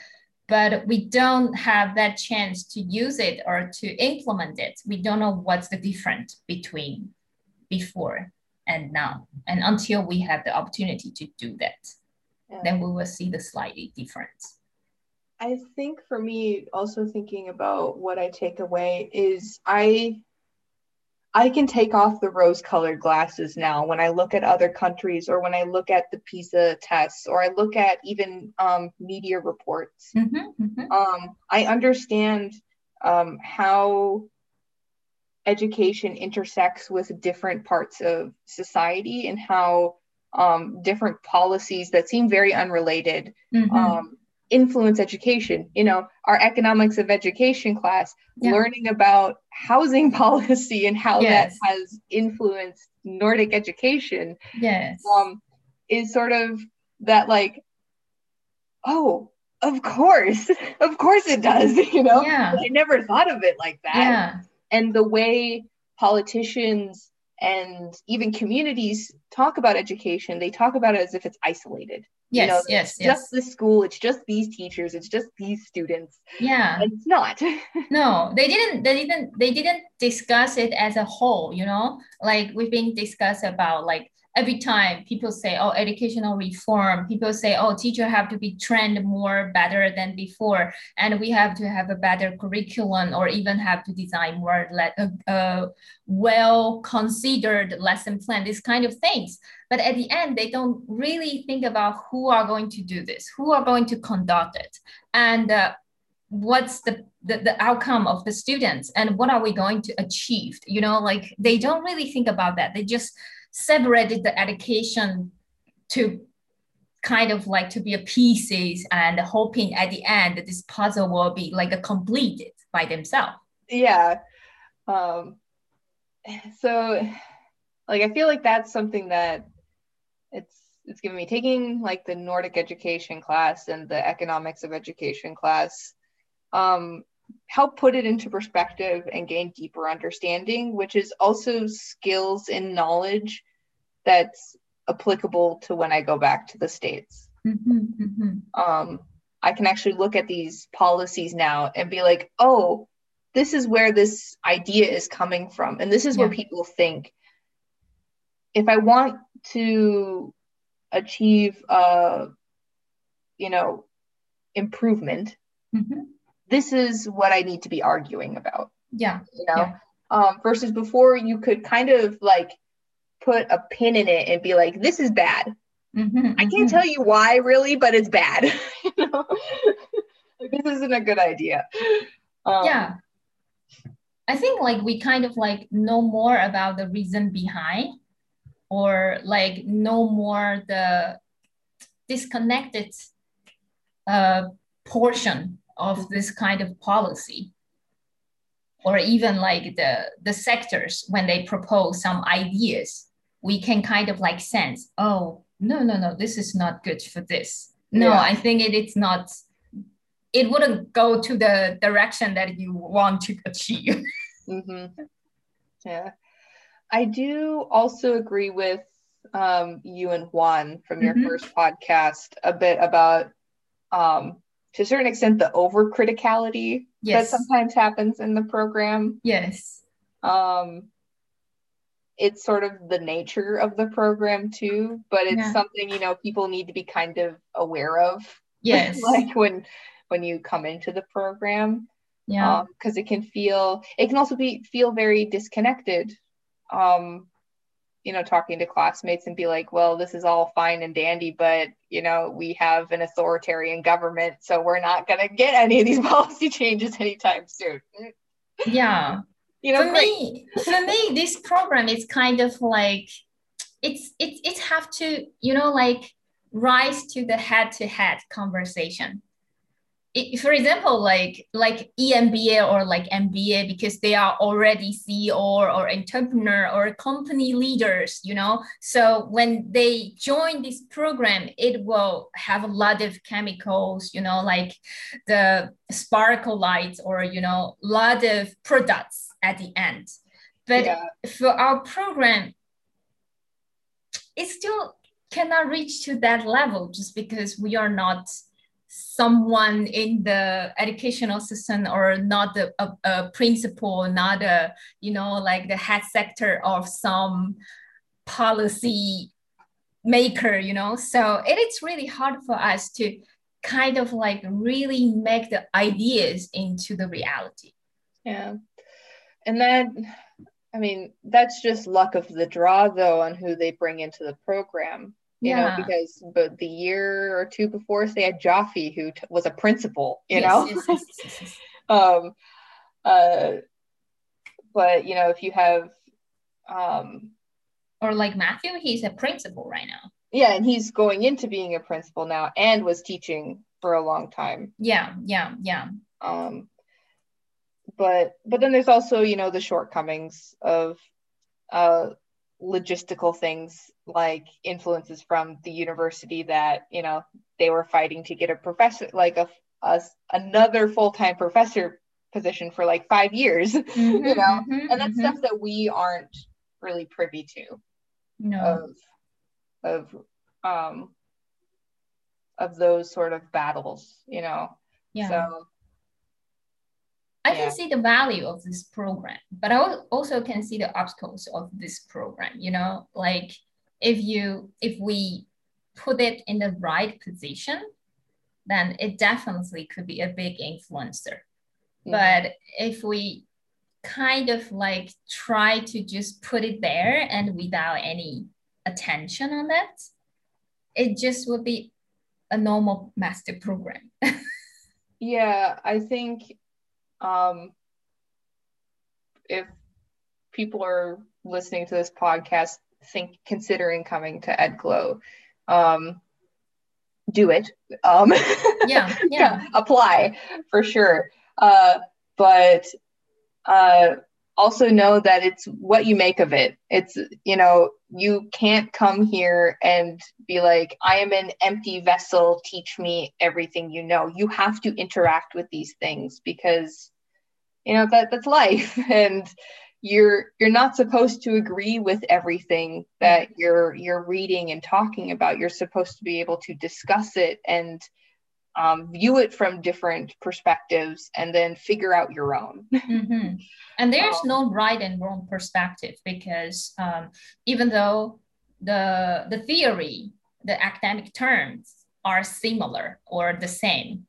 A: but we don't have that chance to use it or to implement it we don't know what's the difference between before and now and until we have the opportunity to do that. Then we will see the slightly difference
B: I think for me, also thinking about what I take away is I I can take off the rose-colored glasses now when I look at other countries or when I look at the PISA tests or I look at even um, media reports. Mm-hmm, mm-hmm. Um, I understand um, how education intersects with different parts of society and how um, different policies that seem very unrelated mm-hmm. Um, influence education you know our economics of education class yeah. learning about housing policy and how yes. that has influenced nordic education
A: yes
B: um is sort of that like oh of course of course it does you know
A: yeah.
B: i never thought of it like that
A: yeah.
B: and the way politicians and even communities talk about education they talk about it as if it's isolated
A: Yes, you know, yes,
B: it's yes. just the school. It's just these teachers. It's just these students.
A: Yeah,
B: and it's not.
A: no, they didn't. They didn't. They didn't discuss it as a whole. You know, like we've been discussed about like every time people say oh educational reform people say oh teacher have to be trained more better than before and we have to have a better curriculum or even have to design more le- uh, uh, well considered lesson plan these kind of things. But at the end they don't really think about who are going to do this who are going to conduct it and uh, what's the, the the outcome of the students and what are we going to achieve? You know like they don't really think about that. They just separated the education to kind of like to be a pieces and hoping at the end that this puzzle will be like a completed by themselves.
B: Yeah. Um so like i feel like that's something that it's it's given me taking like the nordic education class and the economics of education class um help put it into perspective and gain deeper understanding, which is also skills and knowledge that's applicable to when I go back to the States. Mm-hmm, mm-hmm. Um, I can actually look at these policies now and be like, oh, this is where this idea is coming from. And this is yeah. where people think. If I want to achieve, uh, you know, improvement, mm-hmm this is what I need to be arguing about.
A: Yeah.
B: You know,
A: yeah.
B: Um, versus before you could kind of like put a pin in it and be like, this is bad. Mm-hmm, I can't mm-hmm. tell you why really, but it's bad. you know, like, this isn't a good idea.
A: Um, yeah. I think like we kind of like know more about the reason behind or like know more the disconnected uh, portion of this kind of policy or even like the the sectors when they propose some ideas we can kind of like sense oh no no no this is not good for this no yeah. i think it, it's not it wouldn't go to the direction that you want to achieve
B: mm-hmm. yeah i do also agree with um, you and juan from your mm-hmm. first podcast a bit about um, to a certain extent the over criticality yes. that sometimes happens in the program.
A: Yes.
B: Um, it's sort of the nature of the program too, but it's yeah. something you know people need to be kind of aware of.
A: Yes.
B: like when when you come into the program.
A: Yeah.
B: Because um, it can feel it can also be feel very disconnected. Um, you know, talking to classmates and be like, well, this is all fine and dandy, but, you know, we have an authoritarian government, so we're not going to get any of these policy changes anytime soon.
A: Yeah.
B: You know,
A: for me, for me, this program is kind of like, it's, it's, it have to, you know, like rise to the head to head conversation it, for example, like like EMBA or like MBA, because they are already CEO or, entrepreneur or company leaders, you know. So when they join this program, it will have a lot of chemicals, you know, like the sparkle lights or you know, a lot of products at the end. But yeah. for our program, it still cannot reach to that level just because we are not someone in the educational system or not a, a, principal, not a, you know, like the head sector of some policy maker, you know. So it is really hard for us to kind of like really make the ideas into the reality.
B: Yeah. And then, I mean, that's just luck of the draw though on who they bring into the program you yeah. know, because but the year or two before, they had Jaffe, who t- was a principal, you yes, know. Yes, yes, um, uh, but you know, if you have, um,
A: or like Matthew, he's a principal right now.
B: Yeah, and he's going into being a principal now, and was teaching for a long time.
A: Yeah, yeah, yeah.
B: Um, but but then there's also you know the shortcomings of uh logistical things like influences from the university that you know they were fighting to get a professor like a, a another full-time professor position for like five years mm-hmm, you know mm-hmm, and that's mm-hmm. stuff that we aren't really privy to
A: no
B: of of um of those sort of battles you know
A: yeah so I yeah. can see the value of this program, but I also can see the obstacles of this program. You know, like if you if we put it in the right position, then it definitely could be a big influencer. Mm-hmm. But if we kind of like try to just put it there and without any attention on that, it just would be a normal master program.
B: yeah, I think um, if people are listening to this podcast, think considering coming to EdGlo, um, do it. Um,
A: yeah, yeah.
B: apply for sure. Uh, but uh, also know that it's what you make of it. It's, you know, you can't come here and be like, I am an empty vessel, teach me everything you know. You have to interact with these things because, you know, that that's life. And you're you're not supposed to agree with everything that you're you're reading and talking about. You're supposed to be able to discuss it and um, view it from different perspectives and then figure out your own.
A: mm-hmm. And there's um, no right and wrong perspective because um, even though the the theory, the academic terms are similar or the same,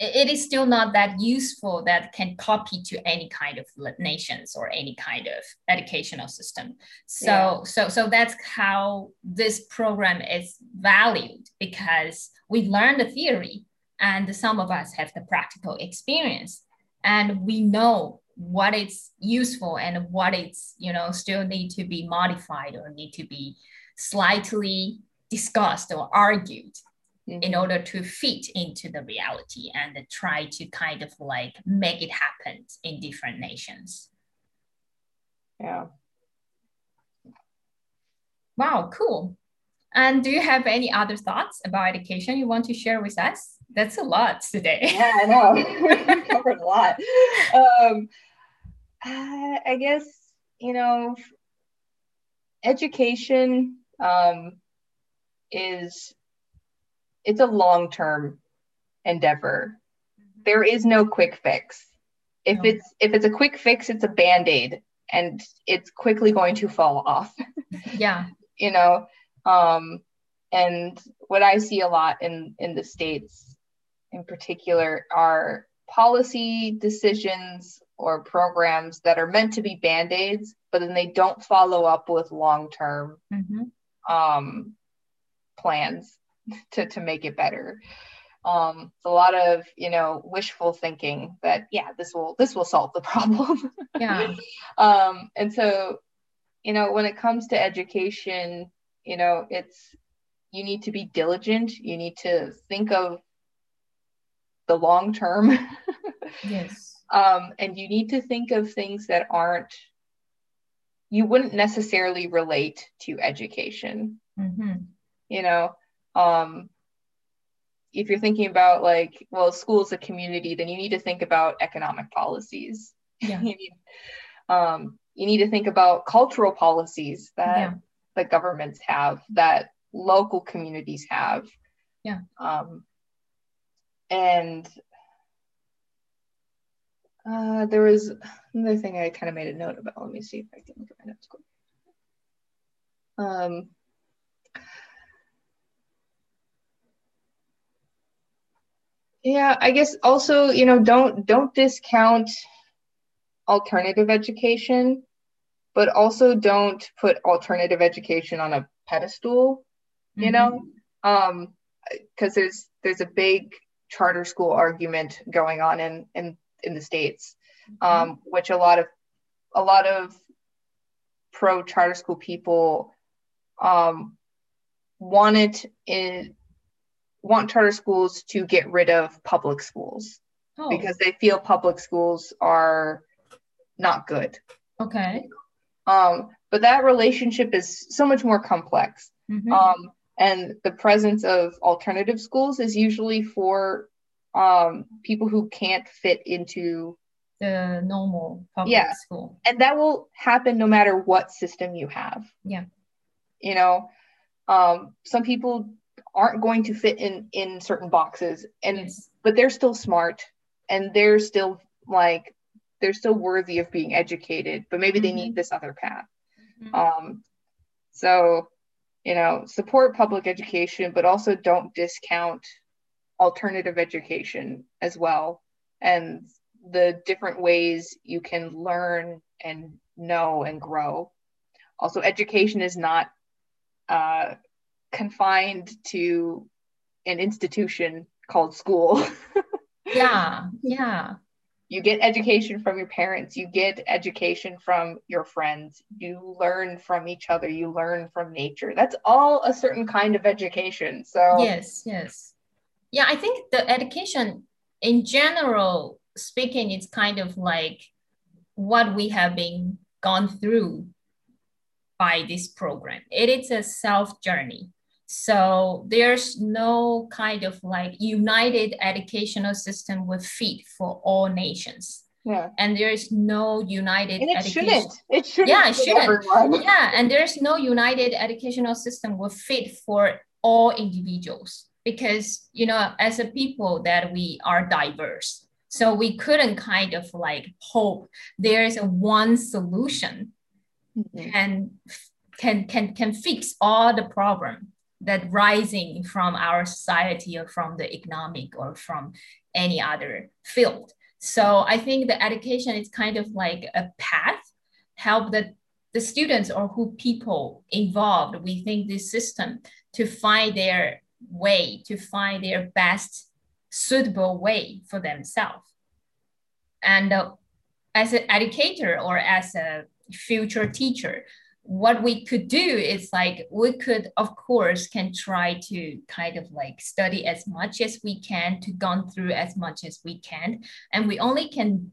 A: it is still not that useful that can copy to any kind of nations or any kind of educational system so yeah. so so that's how this program is valued because we learn the theory and some of us have the practical experience and we know what it's useful and what it's you know still need to be modified or need to be slightly discussed or argued mm-hmm. in order to fit into the reality and try to kind of like make it happen in different nations.
B: Yeah.
A: Wow, cool. And do you have any other thoughts about education you want to share with us? That's a lot today.
B: Yeah, I know. we covered a lot. Um, I guess, you know, education um, is it's a long-term endeavor. There is no quick fix. If no. it's if it's a quick fix, it's a band-aid and it's quickly going to fall off.
A: Yeah.
B: you know, um, and what I see a lot in in the states in particular are policy decisions or programs that are meant to be band-aids, but then they don't follow up with long-term mm-hmm. um, plans to, to make it better. Um, it's a lot of you know wishful thinking that yeah this will this will solve the problem.
A: yeah.
B: um, and so you know when it comes to education, you know it's you need to be diligent. You need to think of the long term.
A: yes.
B: Um, and you need to think of things that aren't you wouldn't necessarily relate to education.
A: Mm-hmm.
B: You know, um, if you're thinking about like, well, school is a community, then you need to think about economic policies.
A: Yeah.
B: you need, um, you need to think about cultural policies that yeah. the governments have, that local communities have.
A: Yeah.
B: Um, and uh, there was another thing I kind of made a note about. Let me see if I can look at my notes quick. Um, yeah i guess also you know don't don't discount alternative education but also don't put alternative education on a pedestal you mm-hmm. know um because there's there's a big charter school argument going on in in in the states mm-hmm. um which a lot of a lot of pro charter school people um wanted in want charter schools to get rid of public schools oh. because they feel public schools are not good.
A: Okay.
B: Um, but that relationship is so much more complex. Mm-hmm. Um, and the presence of alternative schools is usually for um, people who can't fit into
A: the normal public yeah. school.
B: And that will happen no matter what system you have.
A: Yeah.
B: You know, um, some people aren't going to fit in in certain boxes and yes. but they're still smart and they're still like they're still worthy of being educated but maybe mm-hmm. they need mm-hmm. this other path mm-hmm. um so you know support public education but also don't discount alternative education as well and the different ways you can learn and know and grow also education is not uh, confined to an institution called school.
A: yeah, yeah.
B: You get education from your parents, you get education from your friends, you learn from each other, you learn from nature. That's all a certain kind of education. So,
A: yes, yes. Yeah, I think the education in general speaking, it's kind of like what we have been gone through by this program. It is a self journey. So there's no kind of like united educational system with fit for all nations.
B: Yeah.
A: And there's no united
B: and it
A: education.
B: Shouldn't. It shouldn't.
A: Yeah, it shouldn't. Yeah, and there's no united educational system with fit for all individuals because you know as a people that we are diverse. So we couldn't kind of like hope there's a one solution mm-hmm. and can can can fix all the problem that rising from our society or from the economic or from any other field. So I think the education is kind of like a path, help the, the students or who people involved within this system to find their way, to find their best suitable way for themselves. And uh, as an educator or as a future teacher what we could do is like we could of course can try to kind of like study as much as we can to gone through as much as we can and we only can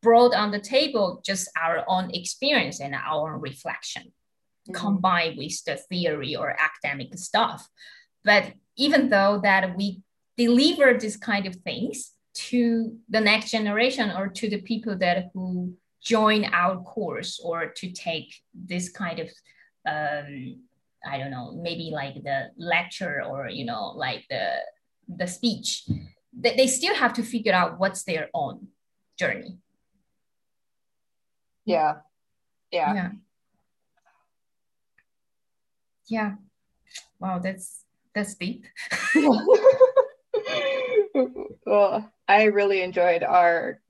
A: brought on the table just our own experience and our own reflection mm-hmm. combined with the theory or academic stuff but even though that we deliver this kind of things to the next generation or to the people that who join our course or to take this kind of um, i don't know maybe like the lecture or you know like the the speech they, they still have to figure out what's their own journey.
B: Yeah. Yeah.
A: Yeah. Yeah. Wow that's that's deep.
B: Well i really enjoyed our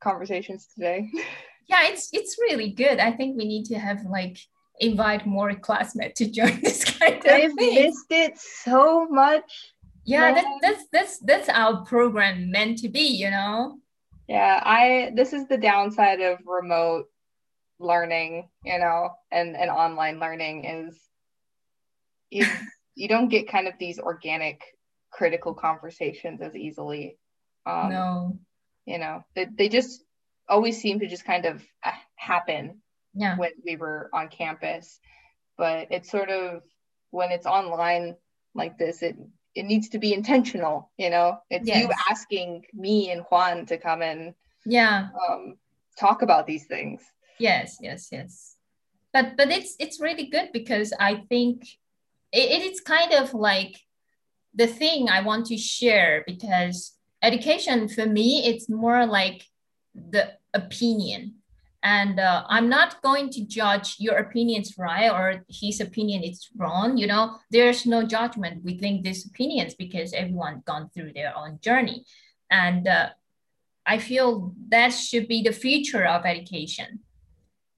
B: conversations today
A: yeah, it's it's really good. I think we need to have like invite more classmates to join this kind of
B: I've thing. missed it so much.
A: Yeah, that, that's that's that's our program meant to be, you know.
B: Yeah, I this is the downside of remote learning, you know, and and online learning is you you don't get kind of these organic critical conversations as easily.
A: Um, no.
B: You know, they, they just always seemed to just kind of uh, happen
A: yeah.
B: when we were on campus. But it's sort of when it's online like this, it it needs to be intentional, you know. It's yes. you asking me and Juan to come and
A: yeah
B: um, talk about these things.
A: Yes, yes, yes. But but it's it's really good because I think it, it's kind of like the thing I want to share because education for me it's more like the opinion. And uh, i'm not going to judge your opinions right or his opinion is wrong you know? There's no judgment within these opinions because everyone gone through their own journey. And uh, i feel that should be the future of education.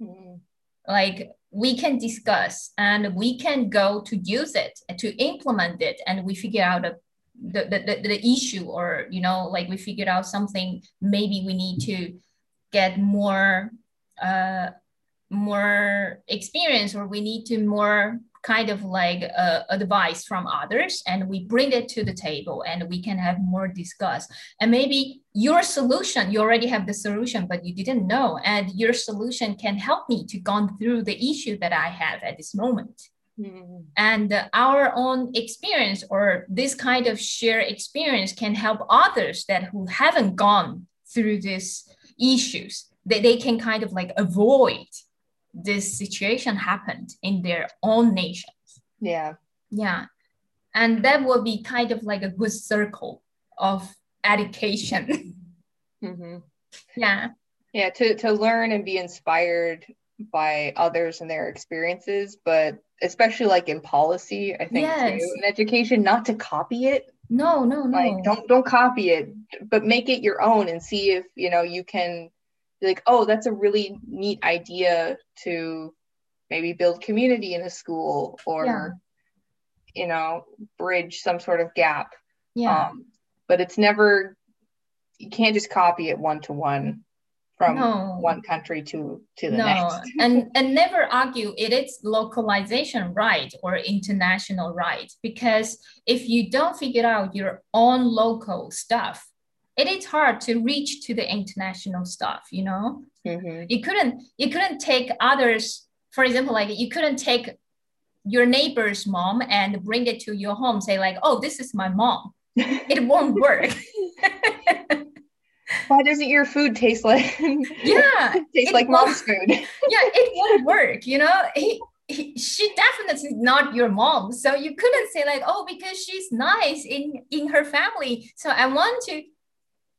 A: Mm. like we can discuss and we can go to use it to implement it and we figure out a the, the, the issue or you know like we figured out something maybe we need to get more uh, more experience or we need to more kind of like uh, advice from others and we bring it to the table and we can have more discuss and maybe your solution you already have the solution but you didn't know and your solution can help me to gone through the issue that i have at this moment mm-hmm. and uh, our own experience or this kind of shared experience can help others that who haven't gone through this issues that they can kind of like avoid this situation happened in their own nations.
B: Yeah.
A: Yeah. And that will be kind of like a good circle of education. Mm-hmm. yeah.
B: Yeah to, to learn and be inspired by others and their experiences but especially like in policy i think yes. too in education not to copy it
A: no, no, no.
B: Like don't don't copy it, but make it your own and see if you know you can be like, oh, that's a really neat idea to maybe build community in a school or yeah. you know bridge some sort of gap.
A: Yeah. Um,
B: but it's never you can't just copy it one to one from no. one country to to the no. next.
A: and and never argue it is localization right or international right because if you don't figure out your own local stuff, it is hard to reach to the international stuff. You know, mm-hmm. you couldn't you couldn't take others. For example, like you couldn't take your neighbor's mom and bring it to your home. Say like, oh, this is my mom. it won't work.
B: why doesn't your food taste like
A: yeah
B: taste like mom's food? Yeah
A: it won't work you know? He, he, she definitely not your mom so you couldn't say like oh because she's nice in in her family. So i want to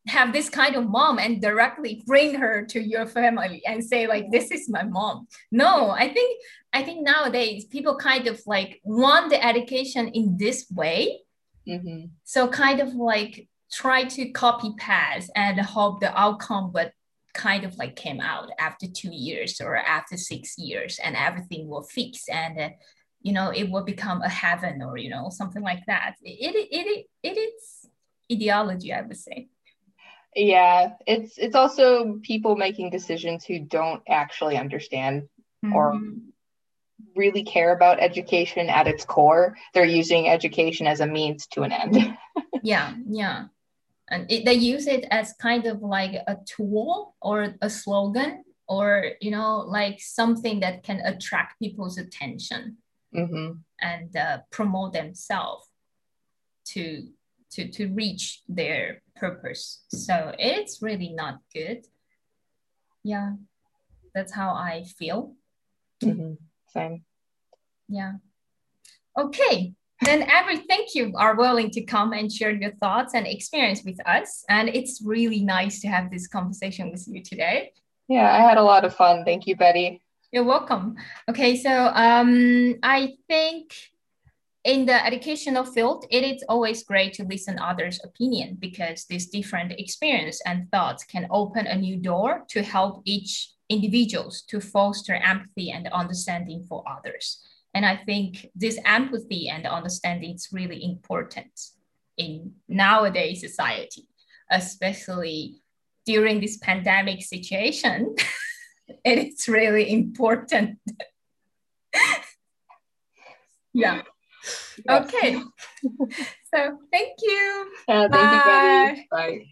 A: have this kind of mom and directly bring her to your family and say like this is my mom. No i think i think nowadays people kind of like want the education in this way. Mm-hmm. so kind of like try to copy paste and hope the outcome would kind of like came out after two years or after six years and everything will fix and uh, you know it will become a heaven or you know something like that it it, it, it is ideology i would say
B: Yeah, it's it's also people making decisions who don't actually understand mm-hmm. or really care about education at its core. They're using education as a means to an end.
A: yeah, yeah. And it, they use it as kind of like a tool or a slogan or, you know, like something that can attract people's attention mm-hmm. and uh, promote themselves to, to, to reach their purpose. So it's really not good. Yeah, that's how I feel.
B: Mm-hmm. Same.
A: Yeah. Okay. Then Avery thank you are willing to come and share your thoughts and experience with us. And it's really nice to have this conversation with you today.
B: Yeah, I had a lot of fun. Thank you, Betty.
A: You're welcome. Okay, so um, I think in the educational field, it is always great to listen others' opinion because this different experience and thoughts can open a new door to help each individuals to foster empathy and understanding for others. And I think this empathy and understanding is really important in nowadays society, especially during this pandemic situation. it's really important. yeah. Yes. Okay. so thank you.
B: Uh, thank Bye. you, Bye.